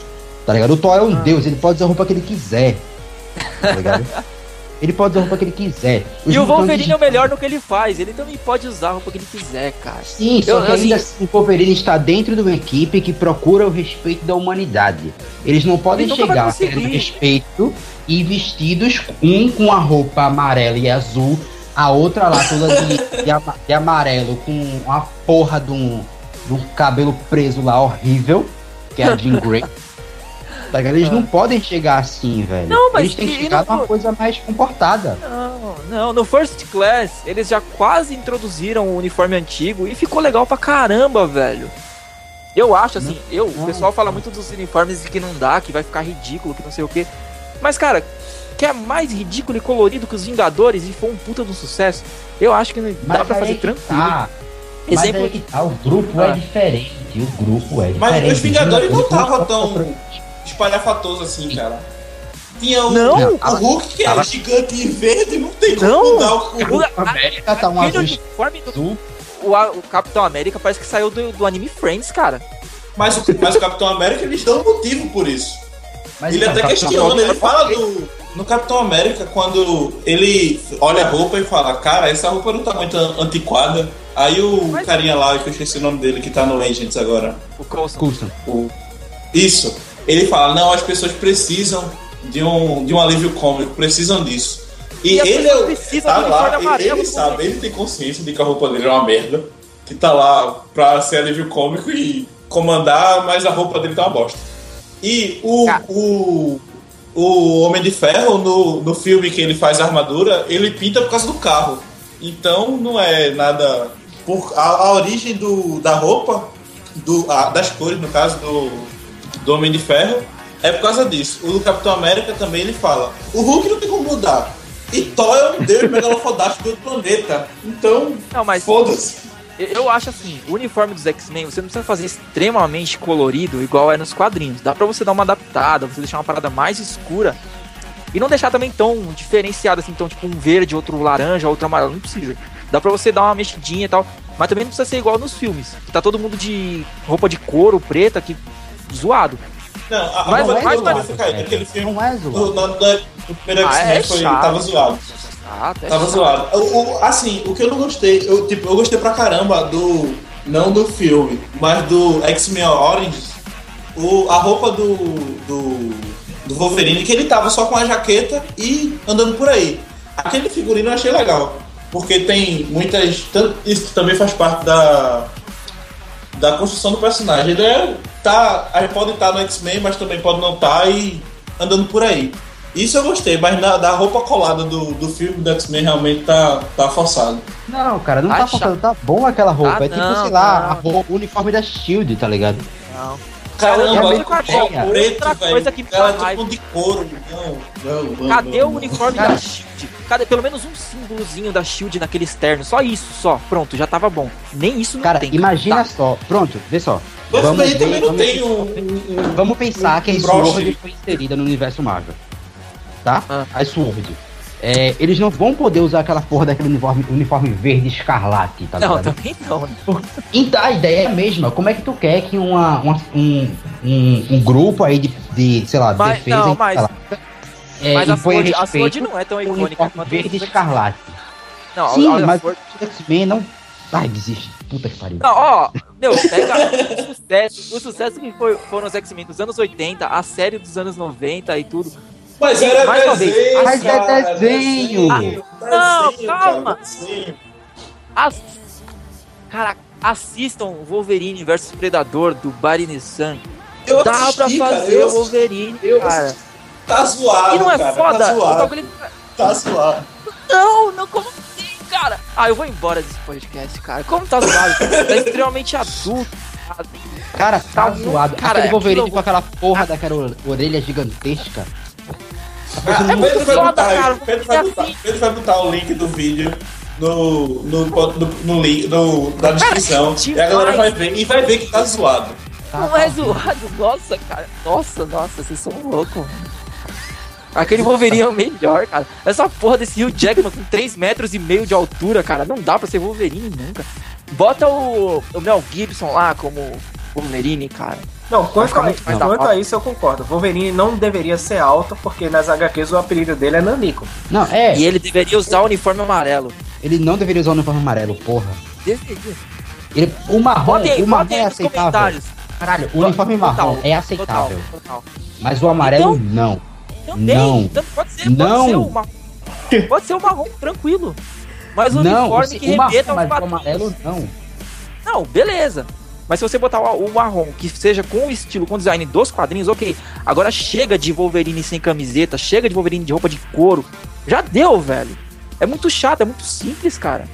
Tá ligado? O Thor é um deus, ele pode usar a roupa que ele quiser. Tá ligado? ele pode usar a roupa que ele quiser. Os E o Wolverine é o melhor no que ele faz. Ele também pode usar a roupa que ele quiser, cara. Sim, só Eu- que assim- ainda assim, o Wolverine está dentro de uma equipe que procura o respeito da humanidade. Eles não podem Ele chegar querendo respeito e vestidos, um com a roupa amarela e azul, a outra lá toda de, de, ama- de amarelo, com uma porra de um, de um cabelo preso lá horrível, que é a Jean Grey. Tá ligado? Eles não podem chegar assim, velho. Ah. Não, mas Eles têm que chegar não- numa coisa mais comportada. Não, não. No First Class, eles já quase introduziram o uniforme antigo e ficou legal pra caramba, velho. Eu acho assim, eu, o não. pessoal fala muito dos uniformes que não dá, que vai ficar ridículo, que não sei o quê. Mas, cara, que é mais ridículo e colorido que os Vingadores e foi um puta do sucesso, eu acho que dá pra aí fazer tranquilo. tá. Mas Exemplo aí que tá, o grupo Ah. é diferente. O grupo é Mas diferente. os Vingadores não estavam tão espalhafatoso assim, cara. Tinha o, Não, o Hulk que era tava- gigante e verde, não tem como Não. mudar o O- Hulk. a- América tá um azul uniforme do o, o Capitão América parece que saiu do, do anime Friends, cara. Mas, o- mas o Capitão América eles dão motivo por isso. Mas ele então, até questiona, América- ele fala do. No Capitão América, quando ele olha a roupa e fala, cara, essa roupa não tá muito an- antiquada. Aí o Mas- carinha lá, que eu esqueci o nome dele, que tá no Legends agora. O Coulson. Coulson. o- Isso. Ele fala, não, as pessoas precisam de um, de um alívio cômico, precisam disso. E, E ele é, tá lá, ele, ele sabe, ele tem consciência de que a roupa dele é uma merda, que tá lá pra ser alívio cômico e comandar, mas a roupa dele tá uma bosta. E o, Cara. o, o Homem de Ferro, no, no filme que ele faz a armadura, ele pinta por causa do carro. Então não é nada. Por, a, a origem do, da roupa, do, a- das cores, no caso, do, do Homem de Ferro, é por causa disso. O do Capitão América também ele fala: o Hulk não tem como mudar. E Thor é um deus megalofodástico do planeta. Então, Não, mas foda-se. eu- acho assim, o uniforme dos X-Men, você não precisa fazer extremamente colorido, igual é nos quadrinhos. Dá pra você dar uma adaptada, você deixar uma parada mais escura. E não deixar também tão diferenciado assim, então tipo um verde, outro laranja, outro amarelo. Não precisa. Dá pra você dar uma mexidinha e tal. Mas também não precisa ser igual nos filmes. Que tá todo mundo de roupa de couro preta, que zoado. Não, a, Mas- a mas- do mas- Ferro, aquele filme. Não é zoado. Do, na- da- do primeiro Ah, X-Men é foi, chato. tava zoado. Ah, até Tava chato. zoado. O, o- assim, o que eu não gostei, eu, tipo, eu gostei pra caramba do. Não do filme, mas do X-Men Origins. O, a roupa do, do. do Wolverine, que ele tava só com a jaqueta e andando por aí. Aquele figurino eu achei legal. Porque tem muitas. Isso também faz parte da. Da construção do personagem. Ele é, tá, pode estar no X-Men, mas também pode não estar e andando por aí. Isso eu gostei, mas na, da roupa colada do, do filme do X-Men realmente tá, tá forçado. Não, cara, não tá faltando, tá bom aquela roupa. Ah, é tipo, não, sei lá, não. a roupa, o uniforme da Shield, tá ligado? Não. Caramba, outra coisa- preto, outra velho. coisa que me dá raiva. de couro. Não, não, não. Cadê não, o uniforme da Shield? Cadê pelo menos um símbolozinho da Shield naquele externo? Só isso, só. Pronto, já tava bom. Nem isso não Cara, tem. imagina Tá. só. Pronto, vê só. Mas Vamos ver, também não vamos- tem um. um- um- Vamos pensar que a Um. Sword foi inserida no universo Marvel. Tá? Ah. A Sword. É, eles não vão poder usar aquela porra daquele uniforme, uniforme verde escarlate, tá Não, ligado? também não. né? Então a ideia é a mesma. Como é que tu quer que uma, uma- um, um, um grupo aí de, de sei lá, Mas- defesa não, mas- é, Mas a Sword, a Sword não é tão icônica quanto verde escarlate. Não, Sim, a, a mas o X-Men não. Ai, desiste. Puta que pariu. Não, ó, meu, pega o sucesso, o sucesso que foi, foram os X-Men dos anos 80, a série dos anos 90 e tudo. Mas era Mais uma vez. desenho. Mas é cara, desenho. desenho, Não, desenho, calma. cara, desenho. As... Cara, assistam o Wolverine versus Predador do Barry Nissan. Eu Dá pra assisti, cara, fazer o Wolverine, eu cara. Tá zoado, E não é cara, foda? Tá zoado. bagulho- Tá zoado. Não, não, como assim, cara? Ah, eu vou embora desse podcast, cara. Como tá zoado? tá extremamente adulto. Cara, tá, Tá zoado. cara, Aquele Wolverine aquilo- com aquela porra daquela or- orelha gigantesca. Ah, É muito Pedro, vai foda, botar, cara, Pedro, vai botar, assim. Pedro vai botar o link do vídeo no, no, no, no link no, na descrição. que e a galera vai ver. E vai ver que tá zoado. Tá, Não tá. é zoado, nossa, cara. Nossa, nossa, vocês são loucos. Aquele Wolverine é o melhor, cara. Essa porra desse Hugh Jackman com 3 metros e meio de altura, cara. Não dá pra ser Wolverine nunca. Bota o, o Mel Gibson lá como Wolverine, cara. Não, quanto, a, quanto hora. a isso eu concordo. Wolverine não deveria ser alto, porque nas HQs o apelido dele é Nanico. Não, é. E ele deveria usar o uniforme amarelo. Ele não deveria usar o uniforme amarelo, porra. Deveria. Ele, o marrom, aí, o marrom é aceitável. Caralho, o uniforme marrom Total, é aceitável. Total, total. Mas o amarelo Então- não. Também. Não. Então pode ser, Não. pode ser o marrom. Pode ser o marrom, tranquilo. Mas o não, uniforme que o marrom, o amarelo não. Não, beleza. Mas se você botar o, o marrom, que seja com o estilo, com o design dos quadrinhos, ok. Agora chega de Wolverine sem camiseta, chega de Wolverine de roupa de couro. Já deu, velho. É muito chato, é muito simples, cara.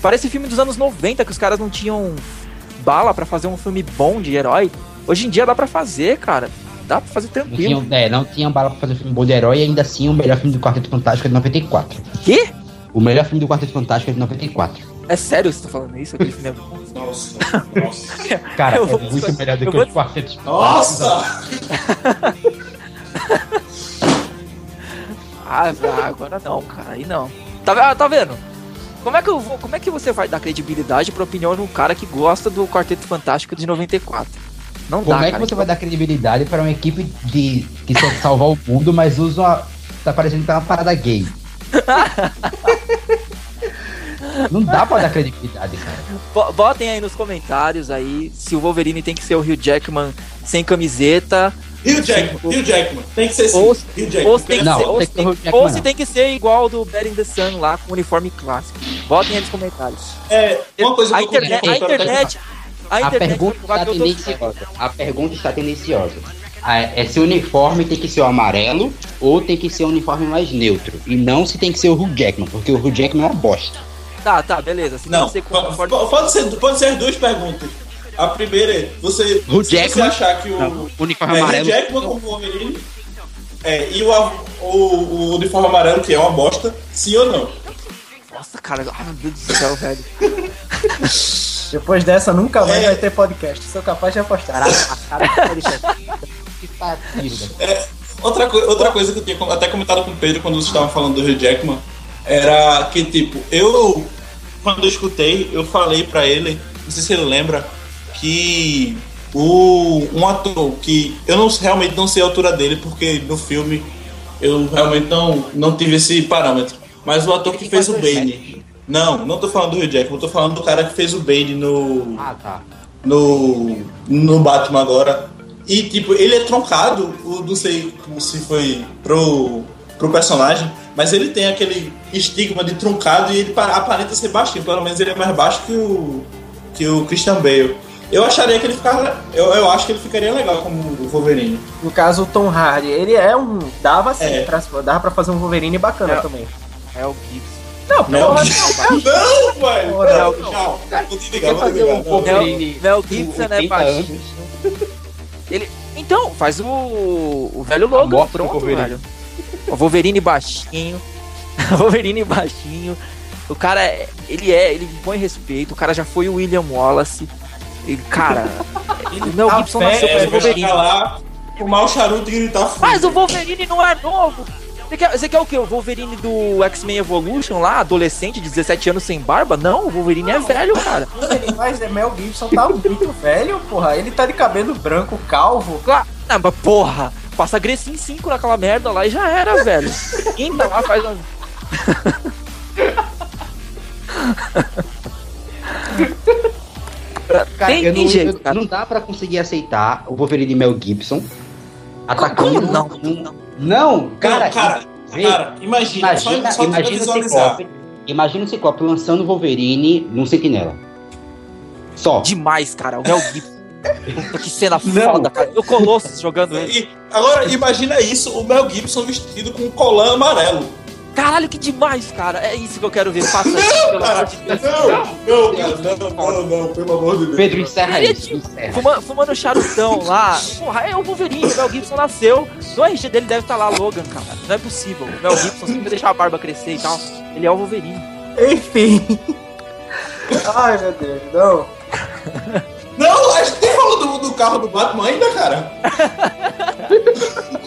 Parece filme dos anos 90 que os caras não tinham bala pra fazer um filme bom de herói. Hoje em dia dá pra fazer, cara. Dá pra fazer Não tranquilo. tinham, é, não tinham bala pra fazer um filme bom de herói e ainda assim o melhor filme do Quarteto Fantástico é de 94. Quê? O melhor filme do Quarteto Fantástico é de 94. É sério que você tá falando isso? Aquele filme é bom? Nossa, nossa. Cara, Eu é muito melhor do que vou- os Quartetos Nossa! Ah, agora não, cara. Aí não. Tá, ah, tá vendo? Como é, que eu vou, como é que você vai dar credibilidade pra opinião de um cara que gosta do Quarteto Fantástico de 94? Não Como dá, é que cara. você vai dar credibilidade para uma equipe de que quer salvar o mundo, mas usa uma. Tá parecendo que tá uma parada gay. Não dá pra dar credibilidade, cara. Bo- Botem aí nos comentários aí se o Wolverine tem que ser o Hugh Jackman sem camiseta Hugh Jackman, Hugh Jackman. Tem que ser assim. Ou- Hugh Jackman. ou se tem que Não, ser, ou tem se que ser tem- o Hugh Jackman, ou se não. tem que ser igual ao do Bad in the Sun lá com o uniforme clássico. Botem aí nos comentários. É, uma coisa A que eu internet, a internet, a A internet pergunta vai provar está tendenciosa. A pergunta está tendenciosa. É se o uniforme tem que ser o amarelo ou tem que ser o uniforme mais neutro. E não se tem que ser o Hugh Jackman, porque o Hugh Jackman é uma bosta. Tá, tá, beleza. Se Não, po- pode ser, pode ser as duas perguntas. A primeira é, você, O se você achar que o, Não, uniforme é, amarelo. Jackman como Wolverine é, e o, o, o uniforme amarelo, que é uma bosta, sim ou não? Nossa, cara, ai meu Deus do céu, velho. Depois dessa, nunca mais É. vai ter podcast. Sou capaz de apostar. Que pariu, velho. Outra, coi- outra coisa que eu tinha até comentado com o Pedro quando vocês estavam falando do Hugh Jackman era que, tipo, eu, quando eu escutei, eu falei pra ele, não sei se ele lembra, que o, um ator que eu não, realmente não sei a altura dele, porque no filme eu realmente não, não tive esse parâmetro. Mas o ator que fez o Bane. Não, não tô falando do Hugh Jackman, tô falando do cara que fez o Bane no Ah, tá. no, no Batman agora. E, tipo, ele é troncado, não sei se foi pro, pro personagem, mas ele tem aquele estigma de truncado e ele pa- aparenta ser baixinho, pelo menos ele é mais baixo que o, que o Christian Bale. Eu acharia que ele ficava. Eu, eu acho que ele ficaria legal como o Wolverine. No caso, o Tom Hardy, ele é um. Dava sim, É. pra, dava pra fazer um Wolverine bacana É. também. É o Gibson. Não, Não, porra, não, velho! Não, não. Quer fazer um Não. Wolverine Mel Gibson é 80 baixinho. Ele... Então, faz o, o velho Logan, pronto, Wolverine. velho. O Wolverine baixinho. Wolverine baixinho. O cara, é- ele é, ele impõe respeito. O cara já foi o William Wallace. Ele, cara, o Mel tá Gibson nasceu pra É, Wolverine. lá, fumar o charuto e gritar Mas fuga. o Wolverine não é novo. Você quer, você quer o quê? O Wolverine do X-Men Evolution lá, adolescente de 17 anos sem barba? Não, o Wolverine é velho, cara. Mas é Mel Gibson tá muito velho, porra. Ele tá de cabelo branco, calvo. Claro. Não, mas porra, passa Grecin 5 naquela merda lá e já era, velho. Entra lá, faz uma... Cara, Tem- eu tem não, jeito, eu- cara. não dá pra conseguir aceitar o Wolverine Mel Gibson atacando. Como não? um- Não, cara. Não, cara, vê, cara, imagina, imagina, só, só imagina o visualizar. Ciclope. Imagina o Ciclope lançando o Wolverine num sentinela. Só. Demais, cara. O Mel Gibson. Puta, que cena Não. foda, cara. O Colossus jogando ele. E agora imagina isso, o Mel Gibson vestido com um colã amarelo. Caralho, que demais, cara. É isso que eu quero ver. Faça isso, pelo Cara, amor de Deus. não, não, cara, não, não, não, pelo amor de Deus. Pedro, encerra Ele é isso. tipo- Encerra. Fuma- fumando charutão lá. Porra, é o Wolverine. O Mel Gibson nasceu. No RG dele deve estar lá Logan, cara. Não é possível. O Mel Gibson sempre deixar a barba crescer e tal. Ele é o Wolverine. Enfim. Ai, meu Deus, não. Não, falou do, carro do Batman ainda, cara.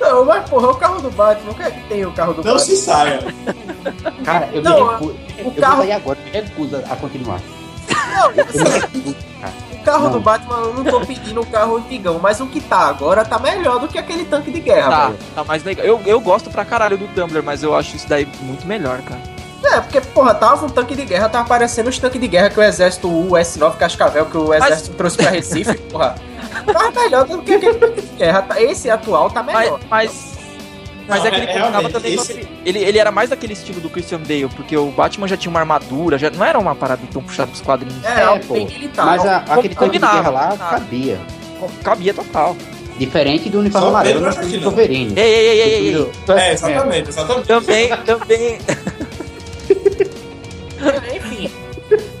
Não, mas porra, o carro do Batman, o que é que tem o carro do Não Batman? se saia. Cara, eu Não, me recuso. Eu carro- vou sair agora, me recuso a continuar. Não, cara. o carro Não. do Batman eu não tô pedindo o carro antigão, mas o que tá agora tá melhor do que aquele tanque de guerra, Tá, velho. tá mais legal. Eu, eu gosto pra caralho do Tumblr, mas eu acho isso daí muito melhor, cara. É, porque, porra, tava um tanque de guerra, tava parecendo os tanques de guerra que o exército US-9 Cascavel, que o exército trouxe pra Recife, porra. Tá melhor do que aquele tanque de guerra. tá- Esse atual tá Mas, melhor. mas, mas Não, é que ele é- colocava também com esse- aquele- ele, ele era mais daquele estilo do Christian Bale, porque o Batman já tinha uma armadura, já não era uma parada tão puxada pros quadrinhos. É, É, pô. militar. Mas a- aquele tanque de guerra lá combinava. cabia. Cabia total. Diferente do uniforme amarelo do. Wolverine. Ei, ei, ei, ei, ei, ei. É, exatamente, exatamente. Também, também. Enfim,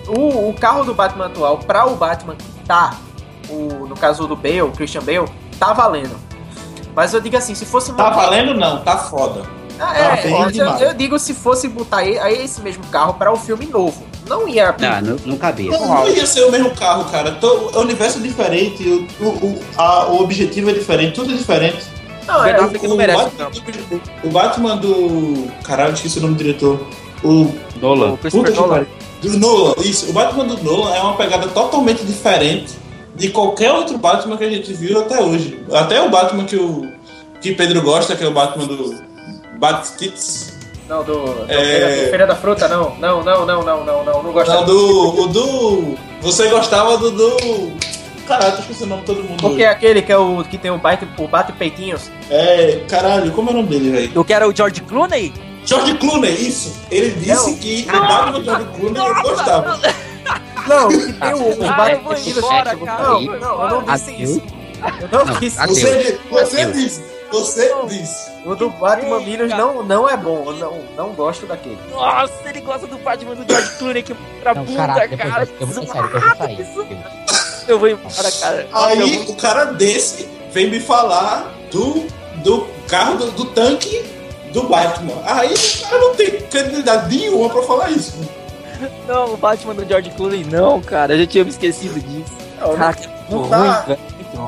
o, o carro do Batman atual, pra o Batman que tá, o, no caso do Bale, o Christian Bale, tá valendo. Mas eu digo assim, se fosse Tá valendo não, tá foda. Ah, tá é, eu, demais. eu digo se fosse botar aí, aí esse mesmo carro para o filme novo. Não ia. Não, não, não cabia. Não, não ia ser o mesmo carro, cara. Tô- É um universo diferente, o, o, o, a- o objetivo é diferente, tudo é diferente. Não, Ben é, Affleck não merece o Batman, o Batman do. Caralho, esqueci o nome do diretor. O Nolan. O Puta Christopher que Nolan. Do Nolan, isso. O Batman do Nolan é uma pegada totalmente diferente de qualquer outro Batman que a gente viu até hoje. Até o Batman que o que Pedro gosta, que é o Batman do Batkids. não, do, do É. Feira, da Fruta, não. Não, não, não, não, não, não. Não gosto Não, do. O do. Você gostava do. do... Caralho, tô esquecendo o nome de todo mundo. Porque é aquele que é o que tem o bate, o bate peitinhos. É. Caralho, como é o nome dele, velho? Eu quero o George Clooney? George Clooney, isso. Ele disse Não. que o Batman do George Clooney ele gostava. Não, que tem embora, cara. Não, não, eu não disse Adeus. isso. Eu não disse adeus. isso. Você, você Adeus. disse. Você disse. O do Batman Minus não, não é bom. Eu Não, não gosto daquele. Nossa, ele gosta do Batman do George Clooney que pra Não, puta, caraca, cara. eu vou, sério, eu vou sair. Eu vou embora, cara. Aí o cara desse vem me falar do, do carro, do, do tanque do Batman. Aí o cara não tem credibilidade nenhuma pra falar isso. Não, o Batman do George Clooney não, cara. Eu já tinha me esquecido disso. Não, Caraca, é não muito tá- ruim, velho.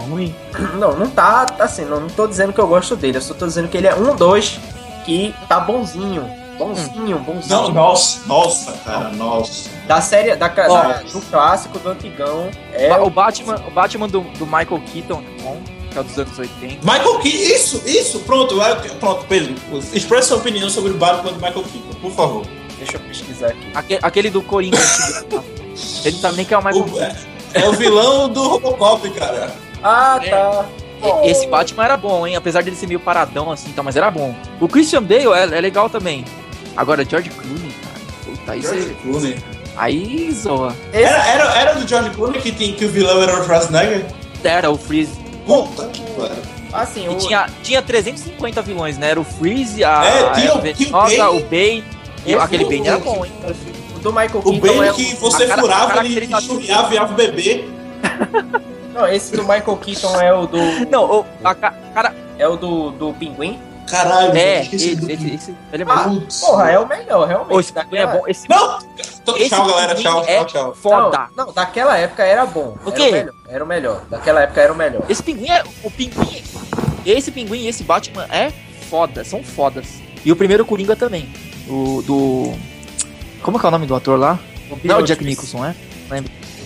Ruim. Não, não tá assim, não, não tô dizendo que eu gosto dele, eu só tô dizendo que ele é um dois que tá bonzinho. Bonzinho, bonzinho. Não, nossa, nossa, cara, nossa. Da série, da, da- do clássico, do antigão. É O Batman, o Batman do, do Michael Keaton, bom, que é o dos anos 80. Michael Keaton, isso, isso, pronto, pronto, Pedro. Expressa sua opinião sobre o Batman do Michael Keaton, por favor. Deixa eu pesquisar aqui. Aque- Aquele, do Coringa. ele não sabe nem que é o Michael O- Keaton. é, é o vilão do Robocop, cara. Ah, É. tá. E- Esse Batman era bom, hein? Apesar dele ser meio paradão assim, tá, mas era bom. O Christian Bale é, é legal também. Agora, George Clooney, cara. Puta, aí, George Clooney. aí zoa. Era, era, era do George Clooney que, tem, que o vilão era o Schwarzenegger? Era o Freeze. Puta que pariu. assim, E o, tinha, tinha 350 vilões, né? Era o Freeze, a, É, a tinha o- tinha o Bane. o Bane. E aquele o- Bane era o- bom, hein? o do Michael O Keaton Bane é que você cara- furava, ele caracterização- enxurriava, virava o bebê. Não, esse do Michael Keaton é o do. Não, o, a ca- cara. É o do, do Pinguim? Caralho, É, esse, esqueci do esse, esse, ele é Ah. Porra, é o melhor, realmente. Ô, esse é bom. Esse, Não! Tô- esse Tchau, galera. Tchau, é tchau, tchau. foda. Não, não, daquela época era bom. O Era quê? melhor, Era o melhor. Daquela época era o melhor. Esse pinguim é. O pinguim. Esse pinguim e esse Batman é foda, são fodas. E o primeiro Coringa também. O do. Como que é o nome do ator lá? O Não é o Jack. Nicholson, é?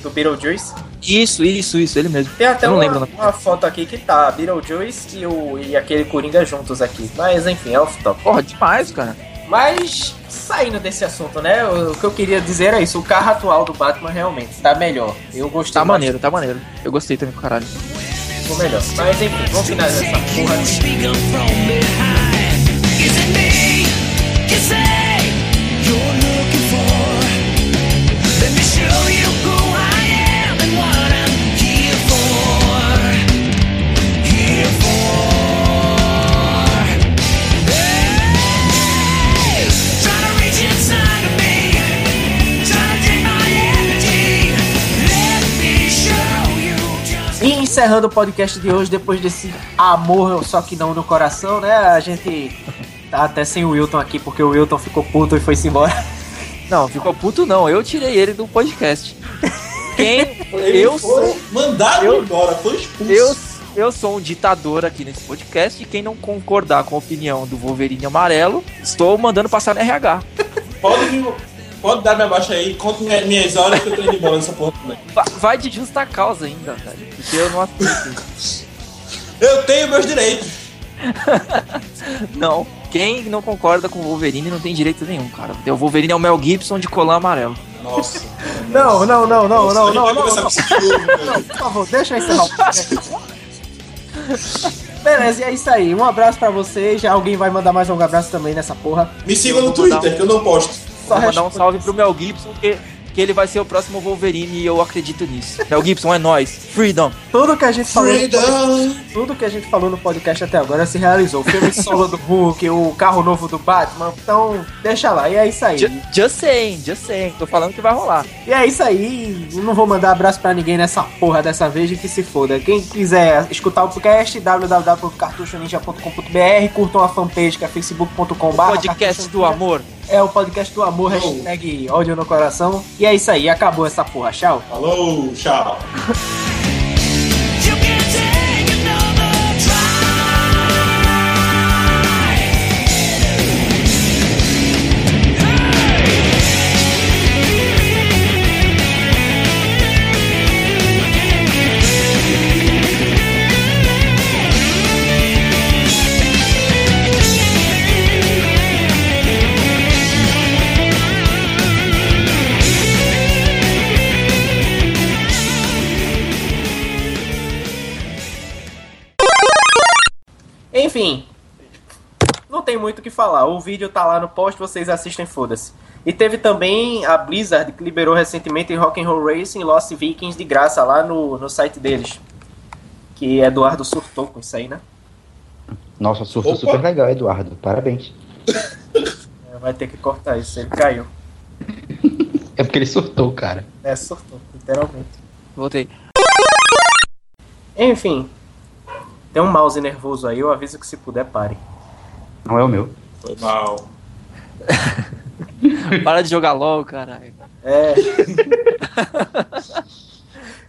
Do Beetlejuice. Isso, isso, isso, ele mesmo. Tem até Eu não uma, lembro uma foto aqui que tá Beetlejuice e, o, e aquele Coringa juntos aqui. Mas enfim, é off-top. Porra, demais, cara. Mas, saindo desse assunto, né? O, o que eu queria dizer é isso. O carro atual do Batman realmente tá melhor. Eu gostei Tá mais, maneiro, tá maneiro. Eu gostei também, pro caralho. Ficou melhor. Mas enfim, vamos finalizar essa porra. Speaking encerrando o podcast de hoje, depois desse amor, só que não no coração, né? A gente tá até sem o Wilton aqui, porque o Wilton ficou puto e foi-se embora. Não, ficou puto não. Eu tirei ele do podcast. Quem. Ele eu foi sou. mandado eu- embora, foi expulso. Eu, eu sou um ditador aqui nesse podcast e quem não concordar com a opinião do Wolverine amarelo, estou mandando passar no RH. Pode, vir- pode dar minha baixa aí, conta minha- minhas horas que eu tô indo embora nessa porra também. Va- Vai de justa causa ainda, velho. Porque eu não aceito. Eu tenho meus direitos. Não. Quem não concorda com o Wolverine não tem direito nenhum, cara. O Wolverine é o Mel Gibson de colã amarelo. Nossa. Não, não, não, não, Nossa, não, não, não, não. Por favor, deixa eu encerrar. Beleza, e é isso aí. Um abraço pra vocês. Já alguém vai mandar mais um abraço também nessa porra. Me siga no Twitter, um- que eu não posto. Só Vou mandar um salve pro Mel Gibson, que, que ele vai ser o próximo Wolverine e eu acredito nisso. Mel Gibson é nós. Freedom. Tudo que a gente falou. no podcast- Freedom. Tudo que a gente falou no podcast até agora se realizou. O filme solo do Hulk, o carro novo do Batman. Então, deixa lá. E é isso aí. Ju- Just saying, just saying. Tô falando que vai rolar. E é isso aí. Eu não vou mandar abraço pra ninguém nessa porra dessa vez e que se foda. Quem quiser escutar o podcast, www.cartuchoninja.com.br, curtam a fanpage que é facebook.com.br. Podcast do amor. É o podcast do amor, hashtag ódio no coração. E é isso aí, acabou essa porra. Tchau. Falou, tchau. Enfim, não tem muito o que falar. O vídeo tá lá no post, vocês assistem, foda-se. E teve também a Blizzard, que liberou recentemente Rock'n'Roll Racing e Lost Vikings de graça lá no, no site deles. Que Eduardo surtou com isso aí, né? Nossa, surto Opa. super legal, Eduardo. Parabéns. É, Vai ter que cortar isso, ele caiu. É porque ele surtou, cara. É, surtou, literalmente. Voltei. Enfim, tem um mouse nervoso aí, eu aviso que se puder pare. Não é o meu. Foi mal. Para de jogar LOL, caralho. É.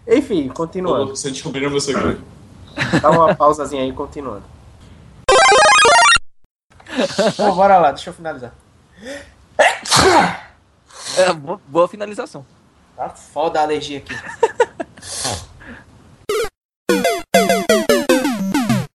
Enfim, continuando. Você descobriu meu segredo. Dá uma pausazinha aí, continuando. Bom, bora lá, deixa eu finalizar. É, boa, boa finalização. Tá foda a alergia aqui.